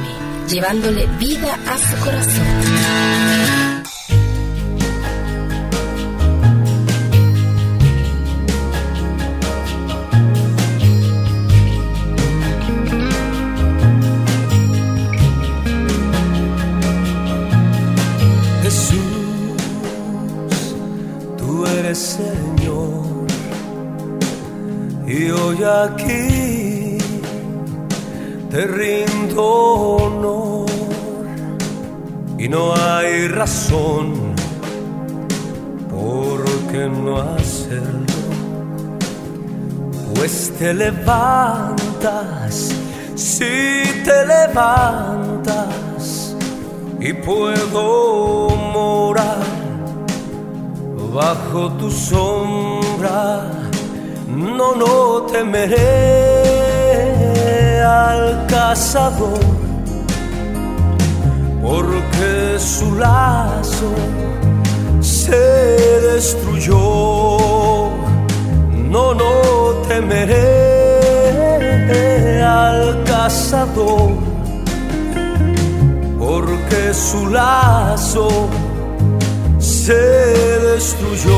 llevándole vida a su corazón. Señor. Y hoy aquí te rindo honor. Y no hay razón por qué no hacerlo, pues te levantas, si te levantas y puedo morar bajo tu sombra. No, no temeré al cazador, porque su lazo se destruyó. No, no temeré al cazador porque su lazo se destruyó.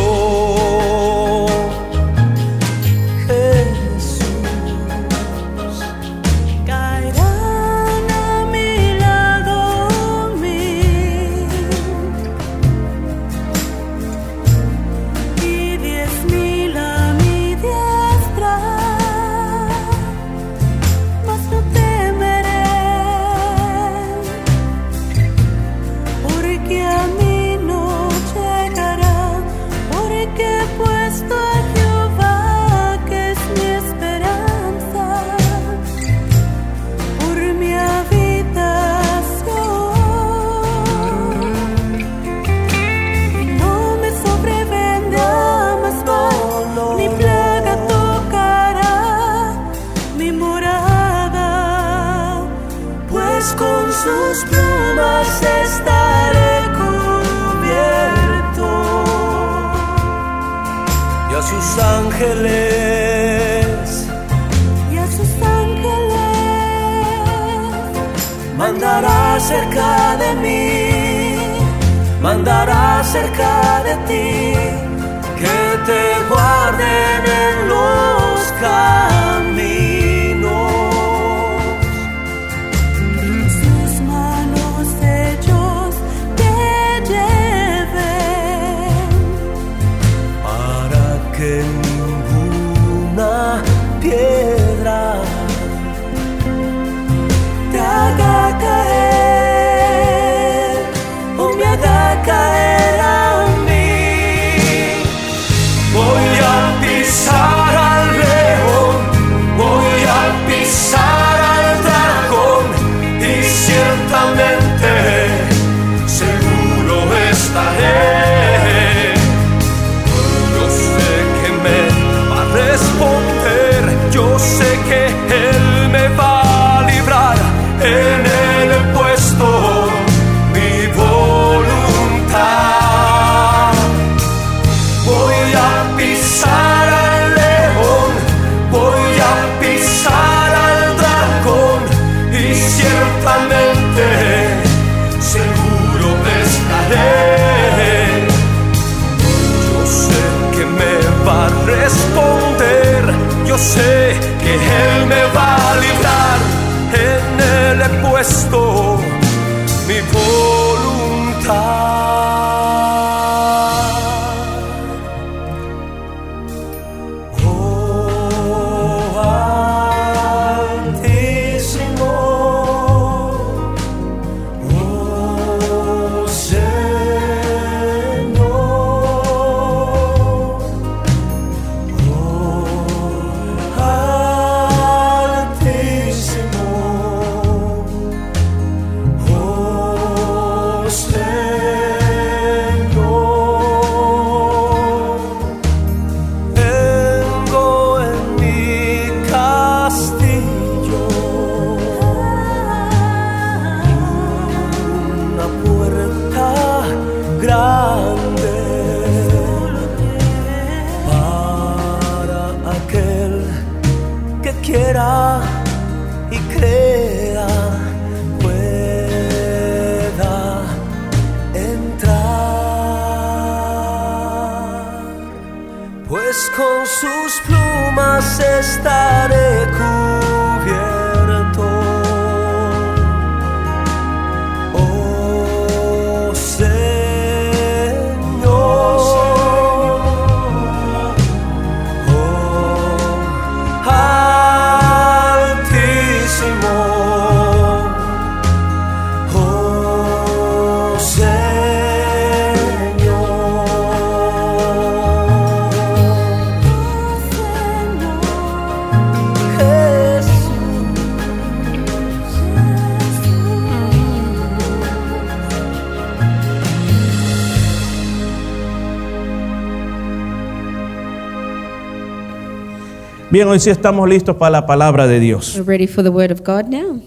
Bien, hoy sí estamos listos para la palabra de Dios. We're ready for the word of God now.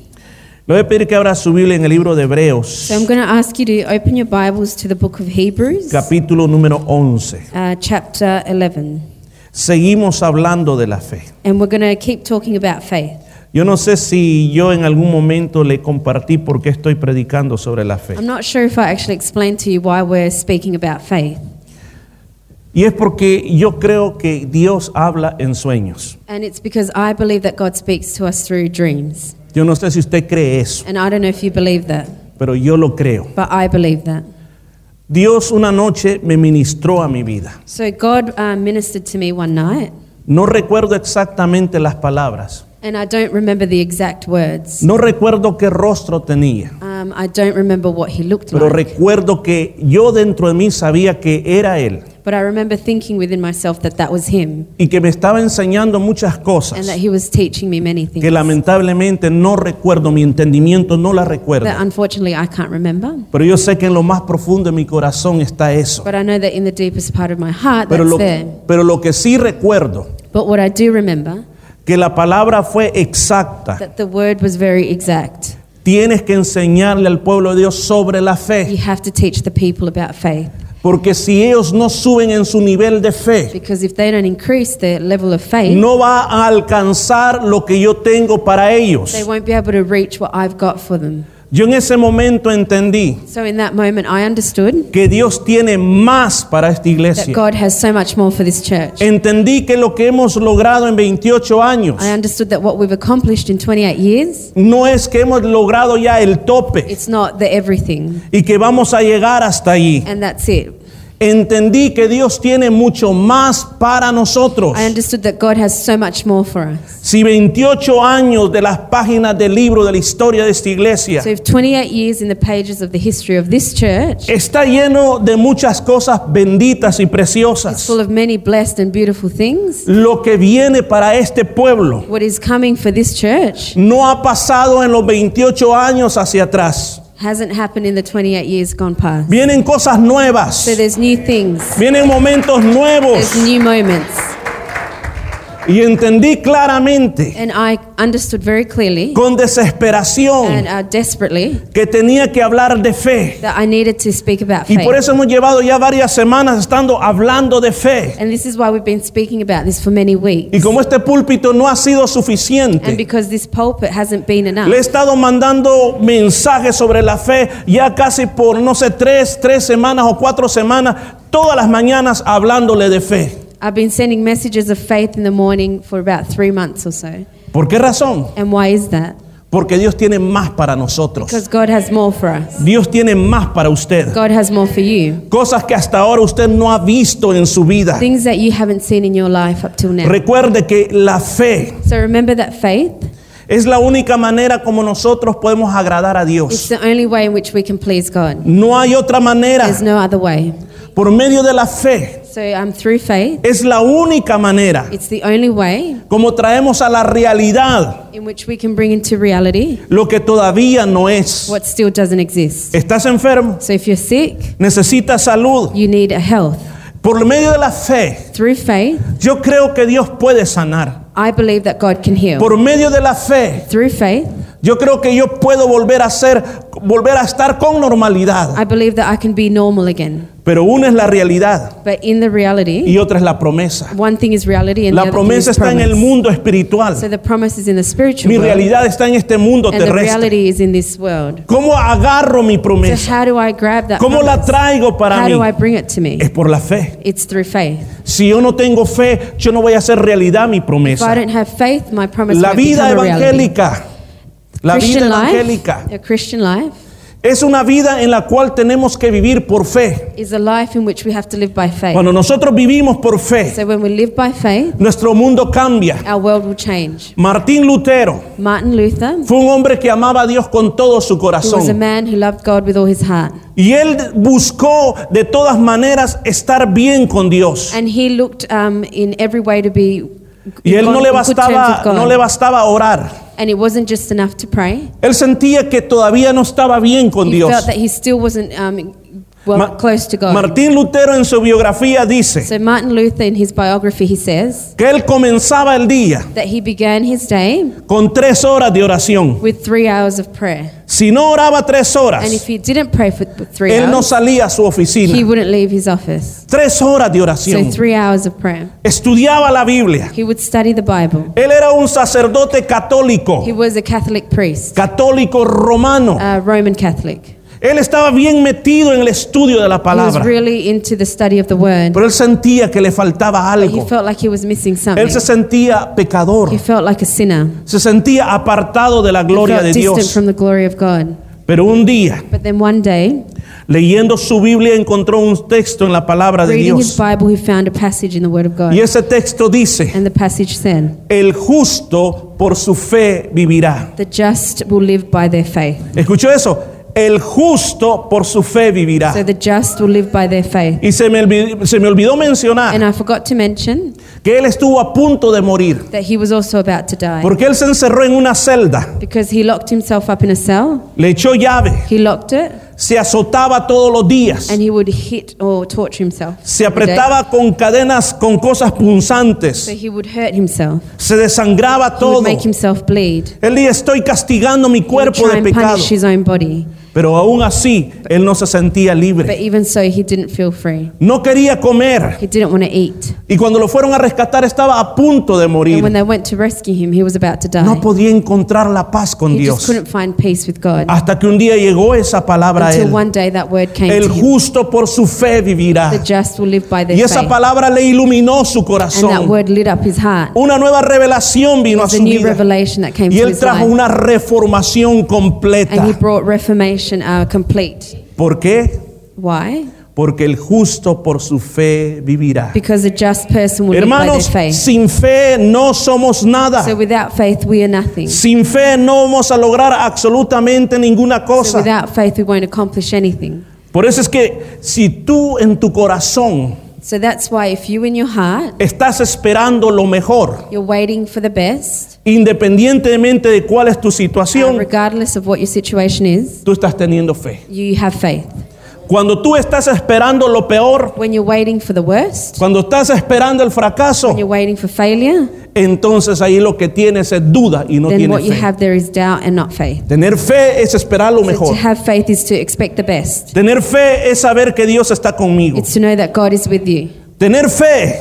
Le voy a pedir que abra su Biblia en el libro de Hebreos, So I'm going to ask you to open your Bibles to the book of Hebrews, capítulo número 11. uh, chapter 11. Seguimos hablando de la fe. And we're going to keep talking about faith. Yo no sé si yo en algún momento le compartí por qué estoy predicando sobre la fe. I'm not sure if I actually explained to you why we're speaking about faith. Y es porque yo creo que Dios habla en sueños. And it's because I believe that God speaks to us through dreams. Yo no sé si usted cree eso, And I don't know if you believe that, pero yo lo creo. but I believe that. Dios una noche me ministró a mi vida. So God uh, ministered to me one night, No recuerdo exactamente las palabras. and I don't remember the exact words. No recuerdo qué rostro tenía. Um, I don't remember what he looked Pero like. recuerdo que yo dentro de mí sabía que era Él But I remember thinking within myself that that was him y que me estaba enseñando muchas and cosas that he was teaching me many things que lamentablemente no recuerdo, mi entendimiento no la that recuerda. unfortunately I can't remember. Pero yo sé que en lo más profundo de mi corazón está eso. But I know that in the deepest part of my heart Pero that's lo, there. pero lo que sí recuerdo, But what I do remember que la palabra fue exacta. that the word was very exact. Tienes que enseñarle al pueblo de Dios sobre la You fe. have to teach the people about faith Porque si ellos no suben en su nivel de fe, because if they don't increase their level of faith, no va a alcanzar lo que yo tengo para ellos. they won't be able to reach what I've got for them. Yo en ese momento entendí So in that moment, I understood que Dios tiene más para esta that iglesia. God has so much more for this church. Entendí que lo que hemos logrado en 28 años I understood that what we've accomplished in 28 years, no es que hemos logrado ya el tope it's not the everything, y que vamos a llegar hasta allí. and that's it. Entendí que Dios tiene mucho más para nosotros. I understood that God has so much more for us. Si 28 años de las páginas del libro de la historia de esta iglesia So if 28 years in the pages of the history of this church, está lleno de muchas cosas benditas y it's preciosas, full of many blessed and beautiful things, lo que viene para este pueblo what is coming for this church no ha pasado en los 28 años hacia atrás. Hasn't happened in the 28 years gone past. Vienen cosas nuevas, So there's new things, vienen momentos nuevos. There's new moments, Y entendí claramente, And I understood very clearly con desesperación, and uh, desperately que tenía que hablar de fe. that I needed to speak about Y faith. por eso hemos llevado ya varias semanas estando hablando de fe. and this is why we've been speaking about this for many weeks. Y como este púlpito no ha sido And suficiente, because this pulpit hasn't been enough, le he estado mandando mensajes sobre la fe ya casi por, no sé, tres, tres semanas o cuatro semanas, todas las mañanas hablándole de fe. I've been sending messages of faith in the morning for about three months or so. ¿Por qué razón? And why is that? Porque Dios tiene más para nosotros. Because God has more for us. Dios tiene más para usted. God has more for you. Cosas que hasta ahora usted no ha visto en su vida. Things that you haven't seen in your life up till now. Recuerde que la fe So remember that faith es la única manera como nosotros podemos agradar a Dios. the only way in which we can please God. No hay otra manera. There's no other way. Por medio de la fe So um, through faith, es la única manera it's the only way como traemos a la realidad in which we can bring into reality lo que todavía no es. what still doesn't exist. ¿Estás enfermo? So if you're sick, ¿Necesitas salud? you need a health. Por medio de la fe, Through faith, yo creo que Dios puede sanar. I believe that God can heal. Por medio de la fe, Through faith, yo creo que yo puedo volver a ser, volver a estar con normalidad. I believe that I can be normal again. Pero una es la realidad But in the reality, y otra es la promesa. one thing is reality and La the other thing promesa is está en el promise. mundo espiritual. So the promise is in the spiritual Mi world, realidad está en este mundo and the terrestre. reality is in this world. ¿Cómo agarro mi So promesa? how do I grab that ¿Cómo la promise? traigo para How mí? do I bring it to me? Es por la fe. It's through faith. Si yo no tengo fe, yo no voy a hacer realidad mi If I promesa. don't have faith, my promise La vida become a reality. La vida evangélica life, a Christian life, es una vida en la cual tenemos que vivir por fe. is a life in which we have to live by faith. Cuando nosotros vivimos por fe, So when we live by faith, nuestro mundo cambia. our world will change. Martín Lutero Martin Luther fue un hombre que amaba a Dios con todo su he was a corazón. man who loved God with all his heart. Y él buscó de todas maneras estar bien con Dios. And he looked um, in every way to be Y él no le bastaba, no le bastaba orar. And it wasn't just enough to pray. Él sentía que todavía no estaba bien con he Dios. felt that he still wasn't um, well Ma- close to God. Martín Lutero en su biografía dice so Martin Luther, in his biography, he says que él comenzaba el día that he began his day con tres horas de oración. with three hours of prayer. Si no oraba tres horas, And if he didn't pray for three él no hours, salía a su he oficina. wouldn't leave his office. Tres horas de So oración. three hours of prayer. Estudiaba la Biblia. He would study the Bible. Él era un sacerdote católico, He was a Catholic priest, católico romano. a Roman Catholic. Él estaba bien metido en el estudio de la He was palabra. really into the study of the word. Pero él sentía que le faltaba algo. felt like he was missing something. Él se sentía pecador. He felt like a sinner. Se sentía apartado de la He gloria de Dios. Pero un día, day, leyendo su Biblia, encontró un texto en la palabra de Dios. Bible. Y ese texto dice, And the passage said, el justo por su fe vivirá. ¿Escuchó eso? El justo por su fe vivirá. So the just will live by their faith. Y se me, olvi- se me olvidó mencionar And I forgot to mention que él estuvo a punto de morir. that he was also about to die. Porque él se encerró en una celda, Because he locked himself up in a cell, le echó llave, he locked it, se azotaba todos los días, and he would hit or torture himself. se apretaba con cadenas, con cosas punzantes, So he would hurt himself. se desangraba He would todo. make himself bleed. Él dice, estoy castigando mi He would cuerpo try de and pecado. punish his own body. Pero aún así, él no se sentía But libre. even so, he didn't feel free. No quería comer. He didn't want to eat. Y cuando lo fueron a rescatar estaba a punto de And morir. when they went to rescue him, he was about to die. No podía encontrar la paz con He just Dios. couldn't find peace with God. Hasta que un día llegó esa palabra a Until él. one day that word came El to him. justo por su fe vivirá. The just will live by their Y esa faith. palabra le iluminó su And that corazón. word lit up his heart. Una nueva revelación vino a was a su new vida. revelation that came Y to él his trajo life. una reformación And he completa. brought reformation uh, complete. ¿Por qué? Why? Porque el justo por su fe vivirá. Because a just person will live by Hermanos, their faith. sin fe no somos nada. So without faith, we are nothing. Sin fe no vamos a lograr absolutamente ninguna So cosa. without faith, we won't accomplish anything. Por eso es que si tú en tu corazón So that's why if you in your heart, estás esperando lo mejor, you're waiting for the best, independientemente de cuál es tu uh, situación, regardless of what your situation is, tú estás teniendo fe. you have faith. Cuando tú estás esperando lo peor, when you're waiting for the worst, cuando estás esperando el fracaso, when you're waiting for failure, entonces ahí lo que tienes es duda y no then tienes what you fe. have there is doubt and not faith. Tener fe es esperar lo So to mejor. have faith is to expect the best. Tener fe es saber que Dios está conmigo. It's to know that God is with you. Tener fe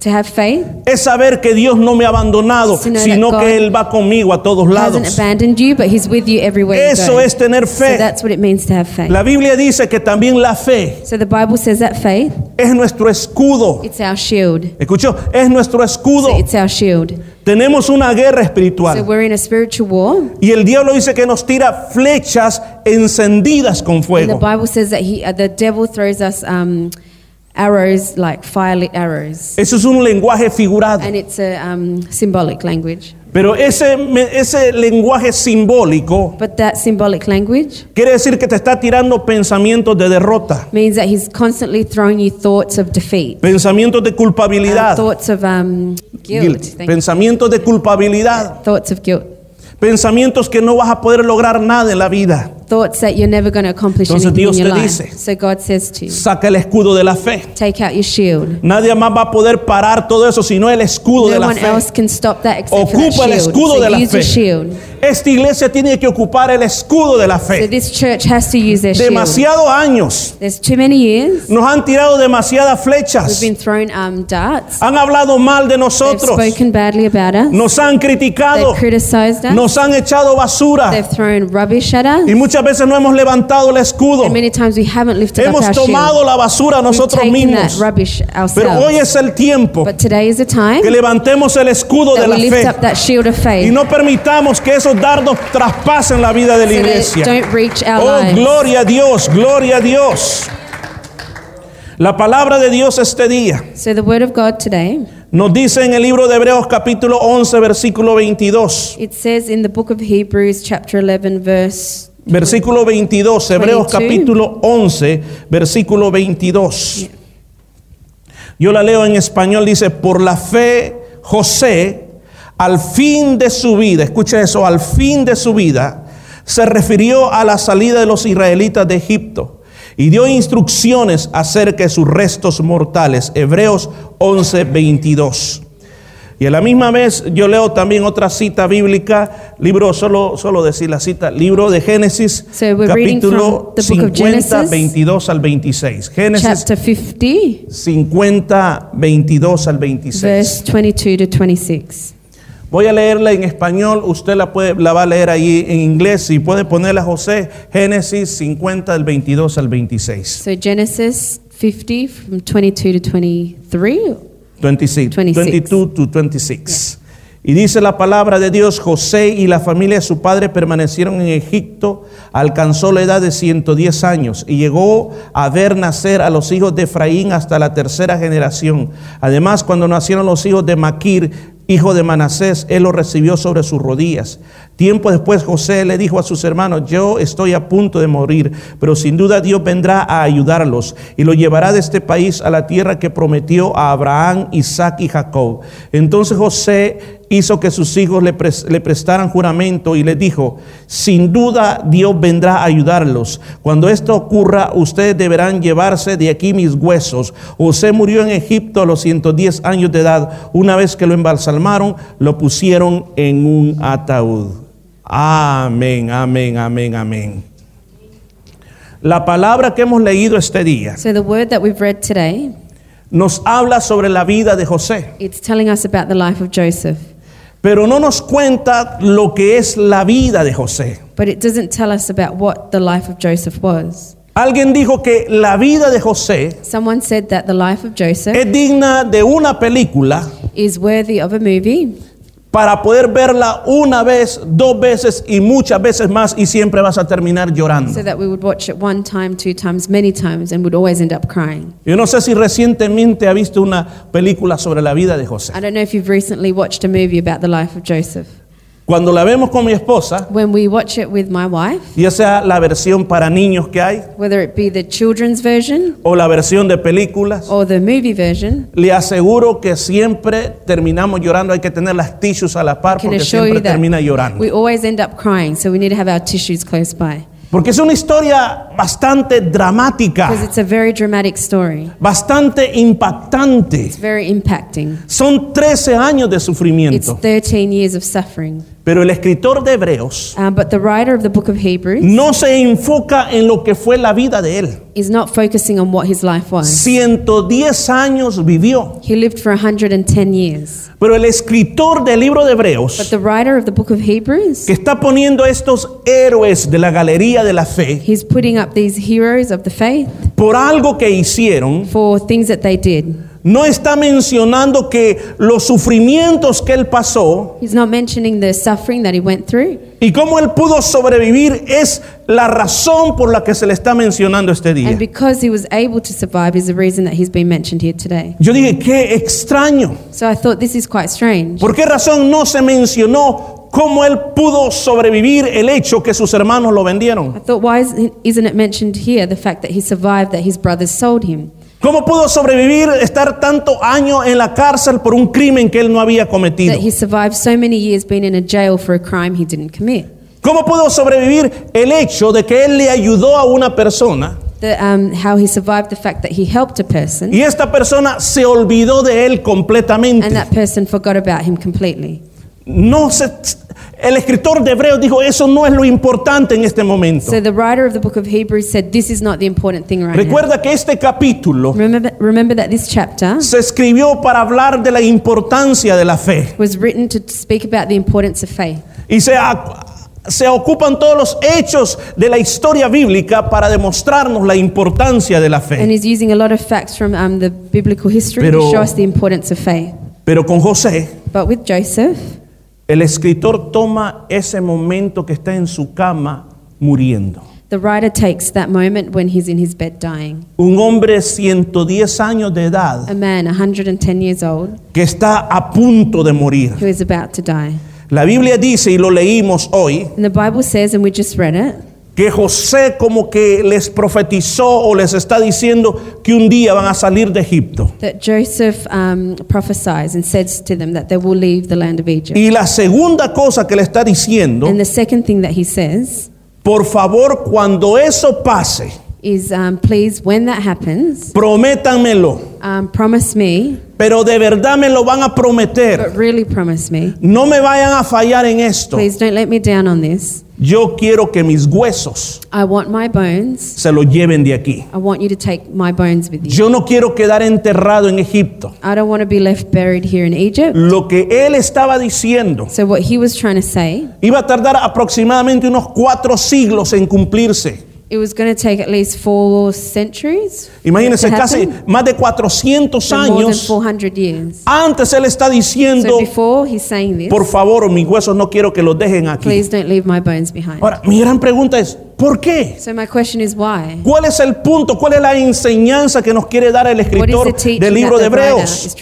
To have faith es saber que Dios no me ha abandonado, To know sino that que God Él va conmigo a todos lados. you, Eso es tener So fe. that's what it means to have faith. La Biblia dice que también la fe So the Bible says that faith, es nuestro escudo. it's our shield. ¿Escuchó? Es nuestro escudo. So it's our shield. Tenemos una guerra So espiritual. we're in a spiritual war. Y el diablo dice que nos tira flechas encendidas con And the fuego. Bible says that he, uh, the devil throws us um, arrows, like fire-lit arrows. Eso es un lenguaje figurado. And it's a um, symbolic language. Pero ese, ese lenguaje simbólico But that symbolic language quiere decir que te está tirando pensamientos de derrota, means that he's constantly throwing you thoughts of defeat, pensamientos de uh, culpabilidad, thoughts of um, guilt, guilt, thank pensamientos de culpabilidad, thoughts of guilt, pensamientos que no vas a poder lograr nada en la vida. Thoughts that you're never going to accomplish Entonces anything Dios in your te life. dice, so God says to you, Saca el escudo de la fe. take out your shield. Nadie más va a poder parar todo eso sino el escudo de No la one fe. else can stop that except for Ocupa that el shield. escudo so de la use fe. your shield. Esta iglesia tiene que ocupar el escudo de la So fe. this church has to use their. Demasiados años. There's too many years. Nos han tirado demasiadas We've flechas. been thrown um, darts. Han hablado mal de They've nosotros. spoken badly about us. Nos han criticado. They've criticized us. Nos han echado basura. They've thrown rubbish at us. Y muchas veces no hemos levantado el escudo. And many times we haven't lifted Hemos up our tomado shield. la basura nosotros We've taken mismos. that rubbish Pero hoy es el tiempo But today is the time que levantemos el escudo de la lift fe up that shield of y faith. no permitamos que esos dardos traspasen la vida de la iglesia. Oh, gloria a Dios, gloria a Dios. La palabra de Dios este día So the word of God today, nos dice en el libro de Hebreos capítulo 11 versículo 22. it says in the book of Hebrews chapter 11 verse Versículo 22, Hebreos 22. capítulo 11, versículo 22. Yo la leo en español, dice, por la fe José, al fin de su vida, escucha eso, al fin de su vida, se refirió a la salida de los israelitas de Egipto y dio instrucciones acerca de sus restos mortales. Hebreos 11, 22. Y a la misma vez yo leo también otra cita bíblica, libro, solo, solo decir la cita, libro de Génesis, So capítulo from the book of 50, Genesis, 22 al 26. Génesis chapter 50 50, 22 al 26. verse 22 to 26. Voy a leerla en español, usted la, puede, la va a leer ahí en inglés y puede ponerla José, Génesis 50 del 22 al 26. So Genesis 50 from 22 to 23. 26, 26. 22 to 26. Y dice la palabra de Dios, José y la familia de su padre permanecieron en Egipto, alcanzó la edad de 110 años y llegó a ver nacer a los hijos de Efraín hasta la tercera generación. Además, cuando nacieron los hijos de Maquir, hijo de Manasés, él los recibió sobre sus rodillas. Tiempo después José le dijo a sus hermanos, yo estoy a punto de morir, pero sin duda Dios vendrá a ayudarlos y lo llevará de este país a la tierra que prometió a Abraham, Isaac y Jacob. Entonces José hizo que sus hijos le, pres- le prestaran juramento y les dijo, sin duda Dios vendrá a ayudarlos. Cuando esto ocurra, ustedes deberán llevarse de aquí mis huesos. José murió en Egipto a los 110 años de edad. Una vez que lo embalsamaron, lo pusieron en un ataúd. Amén, amén, amén, amén. La palabra que hemos leído este día So the word that we've read today, nos habla sobre la vida de José, it's telling us about the life of Joseph, pero no nos cuenta lo que es la vida de José. but it doesn't tell us about what the life of Joseph was. Alguien dijo que la vida de José Someone said that the life of Joseph es digna de una película is worthy of a movie para poder verla una vez, dos veces y muchas veces más y siempre vas a terminar llorando. so that we would watch it one time, two times, many times, and would always end up crying. Yo no sé si recientemente ha visto una película sobre la vida de José. I don't know if you've recently watched a movie about the life of Joseph. Cuando la vemos con mi esposa, When we watch it with my wife, ya sea la versión para niños que hay whether it be the children's version o la versión de películas, or the movie version, le aseguro que siempre terminamos llorando. Hay que tener las tissues a la par porque siempre termina llorando. we always end up crying, so we need to have our tissues close by. Porque es una historia bastante dramática, it's a very dramatic story. bastante impactante. It's very impacting. Son 13 años de It's sufrimiento. 13 years of suffering. Pero el escritor de Hebreos Um, but the writer of the book of Hebrews no se enfoca en lo que fue la vida de él. is not focusing on what his life was. 110 años vivió. He lived for 110 years. Pero el escritor del libro de Hebreos, But the writer of the book of Hebrews, que está poniendo estos héroes de la galería de la fe he's putting up these heroes of the faith por algo que hicieron, for things that they did. No está mencionando que los sufrimientos que él pasó He's not mentioning the suffering that he went through y cómo él pudo sobrevivir es la razón por la que se le está mencionando este día. and because he was able to survive is the reason that he's been mentioned here today. Yo dije, qué extraño. So I thought this is quite strange. ¿Por qué razón no se mencionó cómo él pudo sobrevivir el hecho que sus hermanos lo vendieron? I thought why is, isn't it mentioned here the fact that he survived that his brothers sold him? ¿Cómo pudo sobrevivir estar tanto año en la cárcel por un crimen que él no había cometido? That he survived so many years being in a jail for a crime he didn't commit. ¿Cómo pudo sobrevivir el hecho de que él le ayudó a una persona The, um, how he survived the fact that he helped a person y esta persona se olvidó de él completamente? and that person forgot about him completely. No se, el escritor de Hebreos dijo, eso no es lo importante en este momento. So the writer of the book of Hebrews said this is not the important thing right Recuerda que este capítulo now. Remember, remember that this chapter se escribió para hablar de la importancia de la fe was written to speak about the importance of faith. y se, se ocupan todos los hechos de la historia bíblica para demostrarnos la importancia de la And fe. he's using a lot of facts from um, the biblical history Pero- to show us the importance of faith. Pero con José, But with Joseph, el escritor toma ese momento que está en su cama muriendo. the writer takes that moment when he's in his bed dying. Un hombre 110 años de edad A man 110 years old que está a punto de morir. who is about to die. La Biblia dice, y lo leímos hoy, And the Bible says, and we just read it, que José como que les profetizó o les está diciendo que un día van a salir de Egipto. that Joseph prophesies and says to them that they will leave the land of Egypt. Y la segunda cosa que le está diciendo, And the second thing that he says por favor, cuando eso pase, is, um, please, when that happens, prométanmelo, um, promise me, pero de verdad me lo van a prometer. but really promise me. No me vayan a fallar en esto. Please don't let me down on this. Yo quiero que mis huesos I want my bones. se los lleven de aquí. I want you to take my bones with you. Yo no quiero quedar enterrado en Egipto. I don't want to be left buried here in Egypt. Lo que él estaba diciendo So what he was trying to say, iba a tardar aproximadamente unos cuatro siglos en cumplirse. It was going to take at least four centuries. Imagínense, to casi happen. más de 400 So more than años 400 years. antes él está So diciendo, before he's saying this, por favor, mis huesos no quiero que los dejen aquí. please don't leave my bones behind. Ahora, mi gran pregunta es, ¿por qué? So my question is why? ¿Cuál es el punto? ¿Cuál es la enseñanza que nos quiere dar el escritor del libro de Hebreos?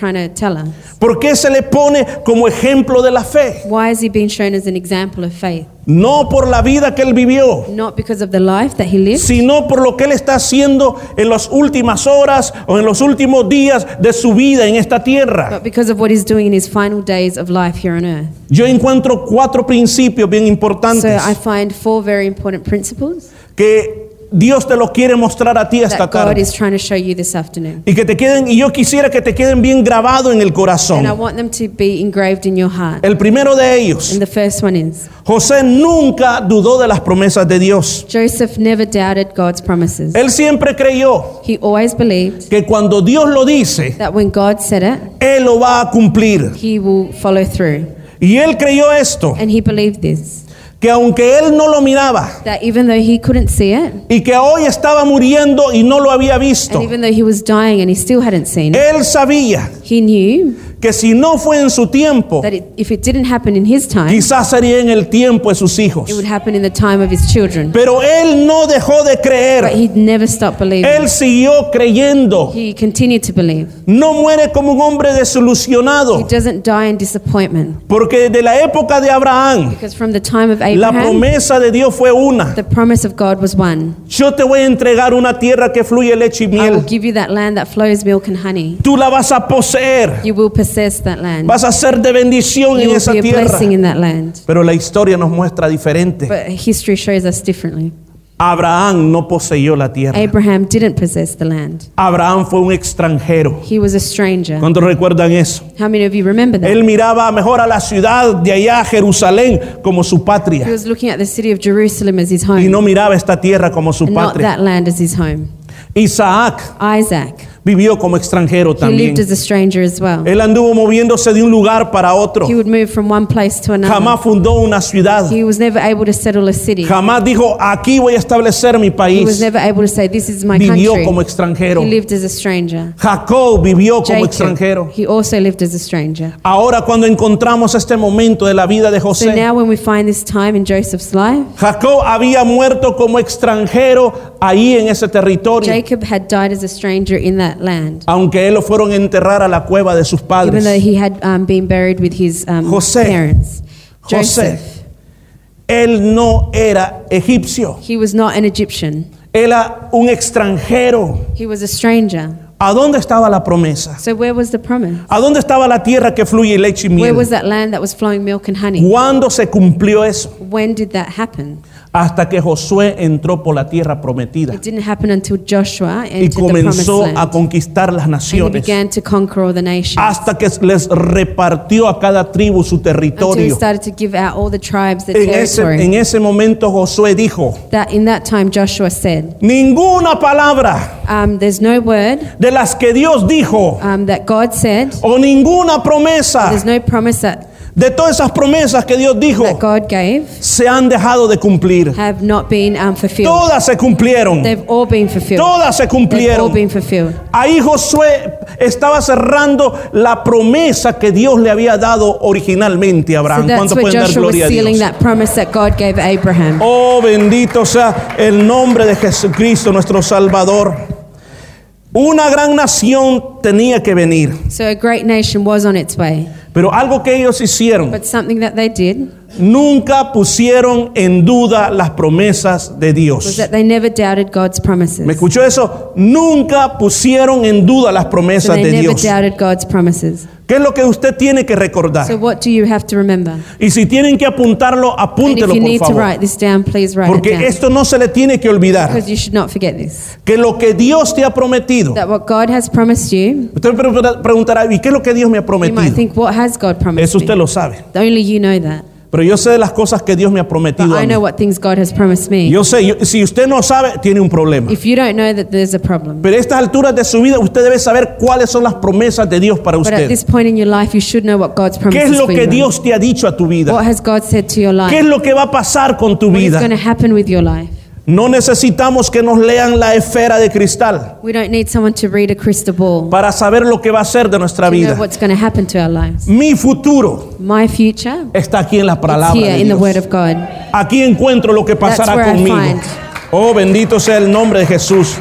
¿Por qué se le pone como ejemplo de la fe? Why is he being shown as an example of faith? No por la vida que él vivió, Not because of the life that he lived, sino por lo que él está haciendo en las últimas horas o en los últimos días de su vida en esta tierra. but because of what he's doing in his final days of life here on earth. Yo encuentro cuatro principios bien So importantes I find four very important principles que Dios te lo quiere mostrar a ti esta tarde. is trying to show you this afternoon. Y que te queden, y yo quisiera que te queden bien grabados en el And I corazón. want them to be engraved in your heart. El primero de ellos, And the first one is José nunca dudó de las promesas de Dios. Joseph never doubted God's promises. Él siempre creyó He always believed que cuando Dios lo dice, that when God said it, Él lo va a cumplir. he will follow through. Y él creyó esto, And he believed this que aunque él no lo miraba that even though he couldn't see it, y que hoy estaba muriendo y no lo había visto, and even though he was dying and he still hadn't seen it, él sabía he knew que si no fue en su tiempo, that it, if it didn't happen in his time, quizás sería en el tiempo de sus hijos. it would happen in the time of his children. Pero él no dejó de But creer, he never stopped believing. él siguió creyendo. He continued to believe. No muere como un hombre He desilusionado, doesn't die in disappointment. porque desde la época de Abraham, Because from the time of la Abraham, promesa de Dios fue una. the promise of God was one. Yo te voy a entregar una tierra que fluye leche y I will miel. give you that land that flows milk and honey. Tú la vas a poseer. You will possess that land. Vas a ser de bendición You en will esa be a tierra. blessing in that land. Pero la historia nos muestra diferente. But history shows us differently. Abraham no poseyó la tierra. Abraham didn't possess the land. Abraham fue un extranjero. He was a stranger. ¿Cuántos recuerdan eso? How many of you remember that? Él miraba mejor a la ciudad de allá, Jerusalén, como su He patria. was looking at the city of Jerusalem as his home. Y no miraba esta tierra como su and not patria. that land as his home. Isaac Isaac. Vivió como extranjero He también. lived as a stranger as well. Él anduvo moviéndose de un lugar para otro. He would move from one place to another. Jamás fundó una ciudad. He was never able to settle a city. Jamás dijo, aquí voy a establecer mi He was país. never able to say, This is my Vivió country. como extranjero. He lived as a stranger. Jacob vivió como Jacob, extranjero. he also lived as a stranger. Ahora cuando encontramos este momento de la vida de So José, now, when we find this time in Joseph's life, Jacob había muerto como extranjero ahí en ese territorio, Jacob had died as a stranger in that land. aunque él lo fueron a enterrar a la cueva de sus Even padres. though he had um, been buried with his um, José. parents. José, Joseph, él no era egipcio, he was not an Egyptian. era un extranjero. He was a stranger. ¿A dónde estaba la promesa? So where was the promise? ¿A dónde estaba la tierra que fluye leche y Where miel? was that land that was flowing milk and honey? ¿Cuándo se cumplió eso? When did that happen? Hasta que Josué entró por la tierra prometida It didn't happen until Joshua y entered the promised comenzó a conquistar las And he naciones. began to conquer all the nations. Hasta que les repartió a cada tribu su Until he territorio. started to give out all the tribes the En ese, territory. en ese momento Josué dijo, that in that time Joshua said, ninguna palabra um, "There's no word de las que Dios dijo um, that God said. o ninguna promesa There's no promise that de todas esas promesas que Dios dijo that God gave se han dejado de cumplir. have not been um. Todas se cumplieron. They've all been fulfilled. Todas se They've all cumplieron. been fulfilled. Ahí Josué estaba cerrando la promesa que Dios le había dado originalmente a So Abraham. that's ¿Cuánto pueden dar Joshua was gloria a Dios? that promise that God gave Abraham. Oh, bendito sea el nombre de Jesucristo, nuestro Salvador. Una gran nación tenía que venir, So a great nation was on its way. Pero algo que ellos hicieron, But something that they did nunca pusieron en duda las promesas de Dios. that they never doubted God's promises. ¿Me escuchó eso? Nunca pusieron en duda las So promesas they de never Dios. doubted God's promises. ¿Qué es lo que usted tiene que recordar? So what do you have to remember? Y si tienen que apuntarlo, apúntelo por favor. write this down, please write it Porque esto no se le tiene que olvidar. Because you should not forget this. Que lo que Dios te ha prometido. That what God has promised you, Usted preguntará, ¿y qué es lo que Dios me ha prometido? think, Eso usted me? lo sabe. Only you know that. Pero yo sé de las cosas que Dios me ha prometido. A I mí. know what things God has promised me. Yo sé, yo- si usted no sabe, tiene un problema. If you don't know that there's a problem. Pero a estas alturas de su vida, usted debe saber cuáles son las promesas de Dios para But at usted. this point in your life, you should know what God's ¿Qué promises es lo for que you. Dios te ha dicho a tu vida? What has God said to your life? ¿Qué es lo que va a pasar con tu What is vida? going to happen with your life? No necesitamos que nos lean la esfera de cristal We don't need someone to read a crystal ball para saber lo que va a ser de nuestra to know vida. what's going to happen to our lives. Mi futuro My future está aquí en la is palabra here de in the Dios. Word of God. Aquí encuentro lo que pasará where I conmigo. find. Oh, bendito sea el nombre de Jesús.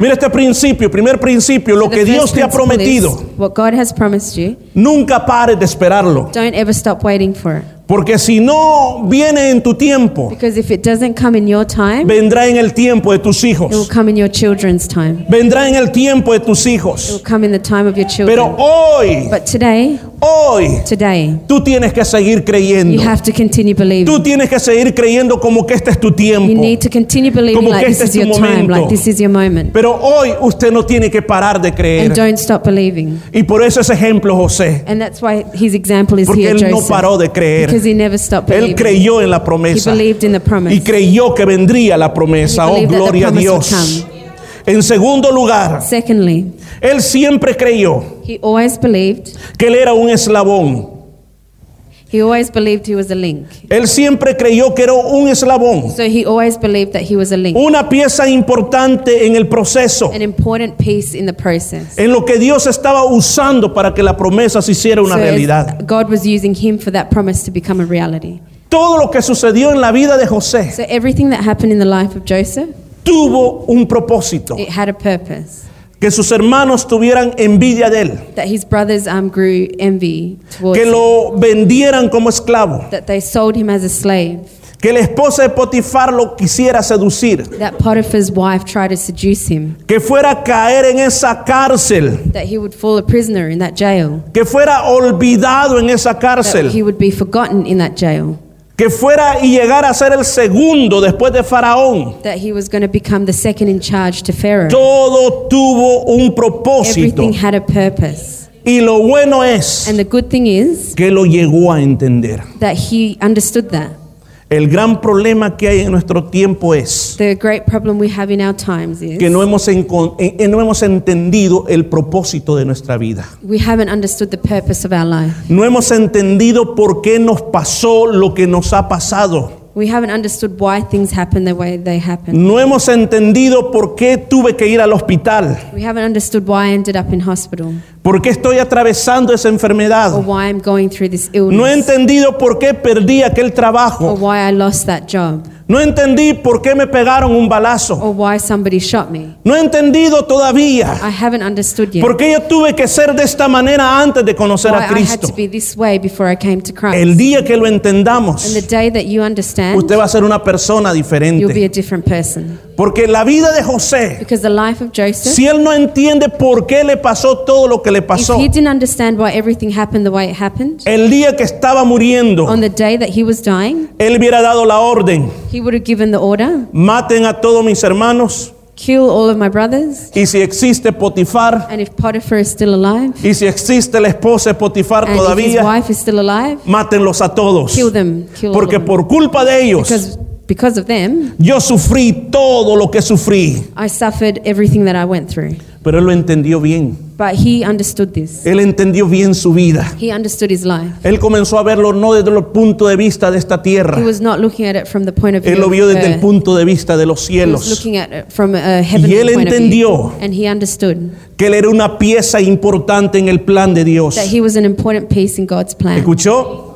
Mira este principio, primer principio, lo The que Dios first te ha principle prometido, is What God has promised you, nunca pares de esperarlo, don't ever stop waiting for it. Porque si no viene en tu tiempo, Because if it doesn't come in your time, vendrá en el tiempo de tus it will hijos. come in your children's time. Vendrá en el tiempo de tus It will hijos. come in the time of your children. Pero hoy, But today, hoy, today, tú tienes que seguir you creyendo. have to continue believing. Tú tienes que seguir creyendo como que este es tu You tiempo. need to continue believing Como like que this este is es your tu time, momento. like this is your moment. Pero hoy usted no tiene que parar de creer. And don't stop believing. Y por eso ese ejemplo José. And that's why his example is Porque here, él no Joseph. paró de creer. Because he never stopped Él believing. creyó en la He promesa. believed in the promise. Y creyó que vendría la promesa. He Oh, gloria a Dios. En segundo lugar, Secondly, él siempre creyó he always believed, que él era un eslabón. He always believed he was a link. Él siempre creyó que era un eslabón. So he always believed that he was a link. Una pieza importante en el proceso. An important piece in the process. En lo que Dios estaba usando para que la promesa se hiciera una So realidad. God was using him for that promise to become a reality. Todo lo que sucedió en la vida de José So everything that happened in the life of Joseph, tuvo un propósito. it had a purpose. Que sus hermanos tuvieran envidia de él. That his brothers um, grew envy towards Que him. lo vendieran como esclavo. That they sold him as a slave. Que la esposa de Potifar lo quisiera seducir. That Potiphar's wife tried to seduce him. Que fuera a caer en esa cárcel. That he would fall a prisoner in that jail. Que fuera olvidado en esa That cárcel. he would be forgotten in that jail. Que fuera y llegara a ser el segundo después de Faraón. that he was going to become the second in charge to Pharaoh. Todo tuvo un propósito. Everything had a purpose. Y lo bueno es And the good thing is que lo llegó a entender. that he understood that. El gran problema que hay en nuestro tiempo es The great problem we have in our times is que no hemos, encon- eh, eh, no hemos entendido el propósito de nuestra vida. we haven't understood the purpose of our life. No hemos entendido por qué nos pasó lo que nos ha pasado. We haven't understood why things happen the way they happen. No hemos entendido por qué tuve que ir al hospital. We haven't understood why I ended up in hospital ¿Por qué estoy atravesando esa enfermedad? or why I'm going through this illness No he entendido por qué perdí aquel or trabajo. why I lost that job No entendí por qué me pegaron un balazo. or why somebody shot me. No he entendido todavía I haven't understood yet por qué yo tuve que ser de esta manera antes de conocer why a I had Cristo. to be this way before I came to Christ. El día que lo and entendamos, the day that you understand, usted va a ser una persona you'll be diferente. a different person. Porque la vida de José, Because the life of Joseph, si él no entiende por qué le pasó todo lo que le if pasó, he didn't understand why everything happened the way it happened, el día que estaba muriendo, on the day that he was dying, él hubiera dado la orden, he would have given the order, maten a todos mis hermanos, kill all of my brothers, y si existe Potifar, and if Potiphar is still alive, y si existe la esposa de Potifar and if his todavía, wife is still alive, mátenlos a todos. kill them, kill Porque por culpa de ellos, Because, of them, yo sufrí todo lo que sufrí. I suffered everything that I went through. Pero él lo entendió bien. But he understood this. Él entendió bien su vida. He understood his life. Él comenzó a verlo no desde el punto de vista de esta tierra. He was not looking at it from the point of view Él lo of vio desde el punto de vista de los He was cielos. looking at it from a heavenly Y él point of entendió view. And he understood que él era una pieza importante en el plan de Dios. that he was an important piece in God's plan. ¿Escuchó?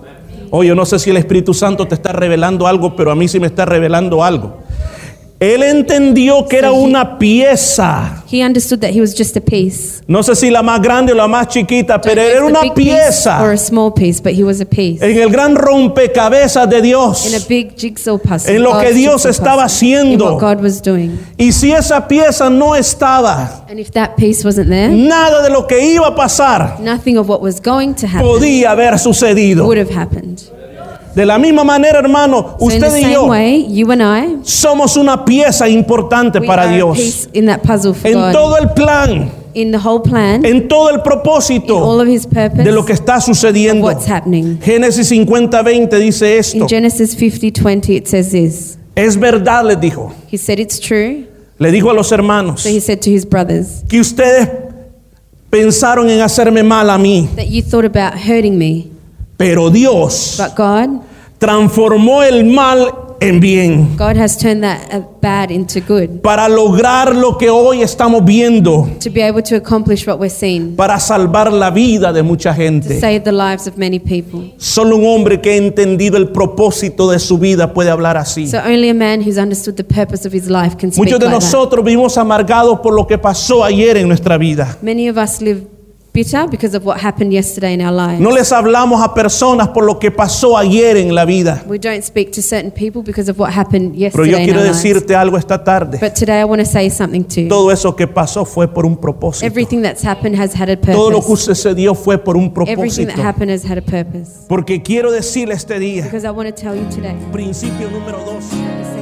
Oye, yo no sé si el Espíritu Santo te está revelando algo, pero a mí sí me está revelando algo. Él entendió que era una pieza. He understood that he was just a piece. No sé si la más grande o la más chiquita, pero Don't era una pieza or a small piece, but he was a piece. en el gran rompecabezas de In a Dios. big jigsaw puzzle. En lo que Dios estaba puzzle, in haciendo. what God was doing. Y si esa pieza no estaba, And if that piece wasn't there, nada de lo que iba a pasar nothing of what was going to happen podía haber sucedido. would have happened. De la misma manera, hermano, So usted y yo way, I, somos una pieza importante para Dios. En todo el plan, in the whole plan, en todo el in all propósito of His purpose, de lo que está sucediendo. what's. Génesis 50:20 dice esto. In Genesis 50:20, it says this. Es verdad, dijo. He said it's true. Le dijo a los hermanos So he said to his brothers que ustedes pensaron en hacerme mal a mí, that you thought about hurting me, pero Dios but God, transformó el mal en bien God has turned that uh, bad into good para lograr lo que hoy estamos viendo, to be able to accomplish what we're seeing, para salvar la vida de mucha to gente. save the lives of many people. Solo un hombre que ha entendido el propósito de su vida puede hablar así. So only a man who's understood the purpose of his life can speak Muchos de like that. nosotros vivimos amargados por lo que pasó ayer en nuestra vida. Many of us live bitter because of what happened yesterday in our lives. No les hablamos a personas por lo que pasó ayer en la vida. We don't speak to certain people because of what happened yesterday. Pero yesterday yo in quiero our lives. decirte algo esta tarde. But today I want to say something to you. Todo eso que pasó fue por un propósito. Everything that's happened has had a purpose. Todo lo que sucedió fue por un propósito. Everything that happened has had a purpose. Porque quiero decirle este día, Because I want to tell you today. principio número 2.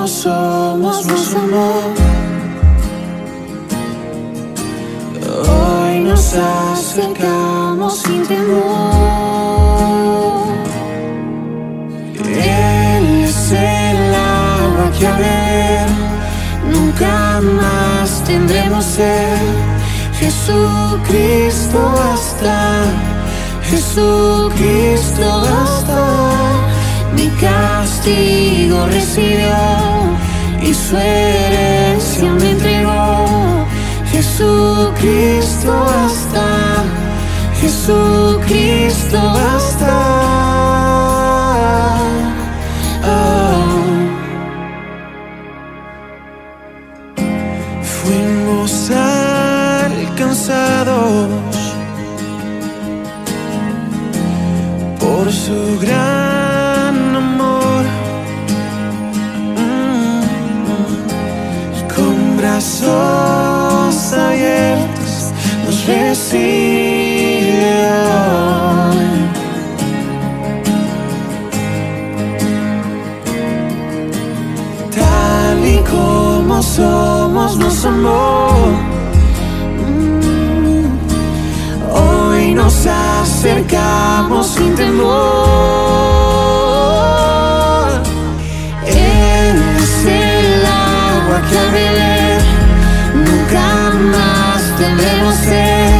como somos nos amó. Hoy nos acercamos sin temor. Él es el agua que a beber nunca más tendremos sed. Jesucristo basta, Jesucristo basta. Mi castigo recibió su herencia me entregó. Jesucristo basta, Jesucristo basta. Ah. Fuimos alcanzados por su gran Tal y como somos, nos amó. Mm, Hoy nos acercamos sin temor. Él es el agua que al beber nunca más debemos ser.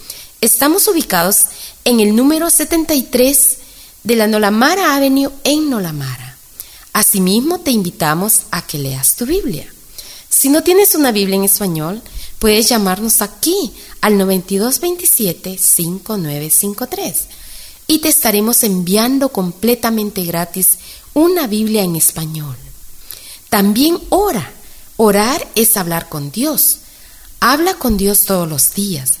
Estamos ubicados en el número 73 de la Nolamara Avenue en Nolamara. Asimismo, te invitamos a que leas tu Biblia. Si no tienes una Biblia en español, puedes llamarnos aquí al 9227-5953 y te estaremos enviando completamente gratis una Biblia en español. También ora. Orar es hablar con Dios. Habla con Dios todos los días.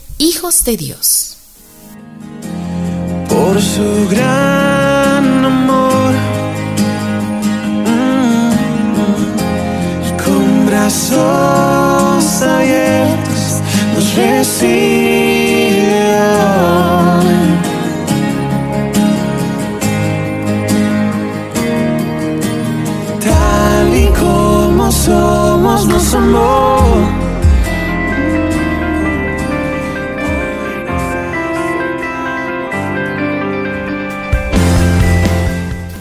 hijos de Dios. por su gran amor. Mm, con brazos abiertos nos recibe hoy. Tal y como somos, nos amó.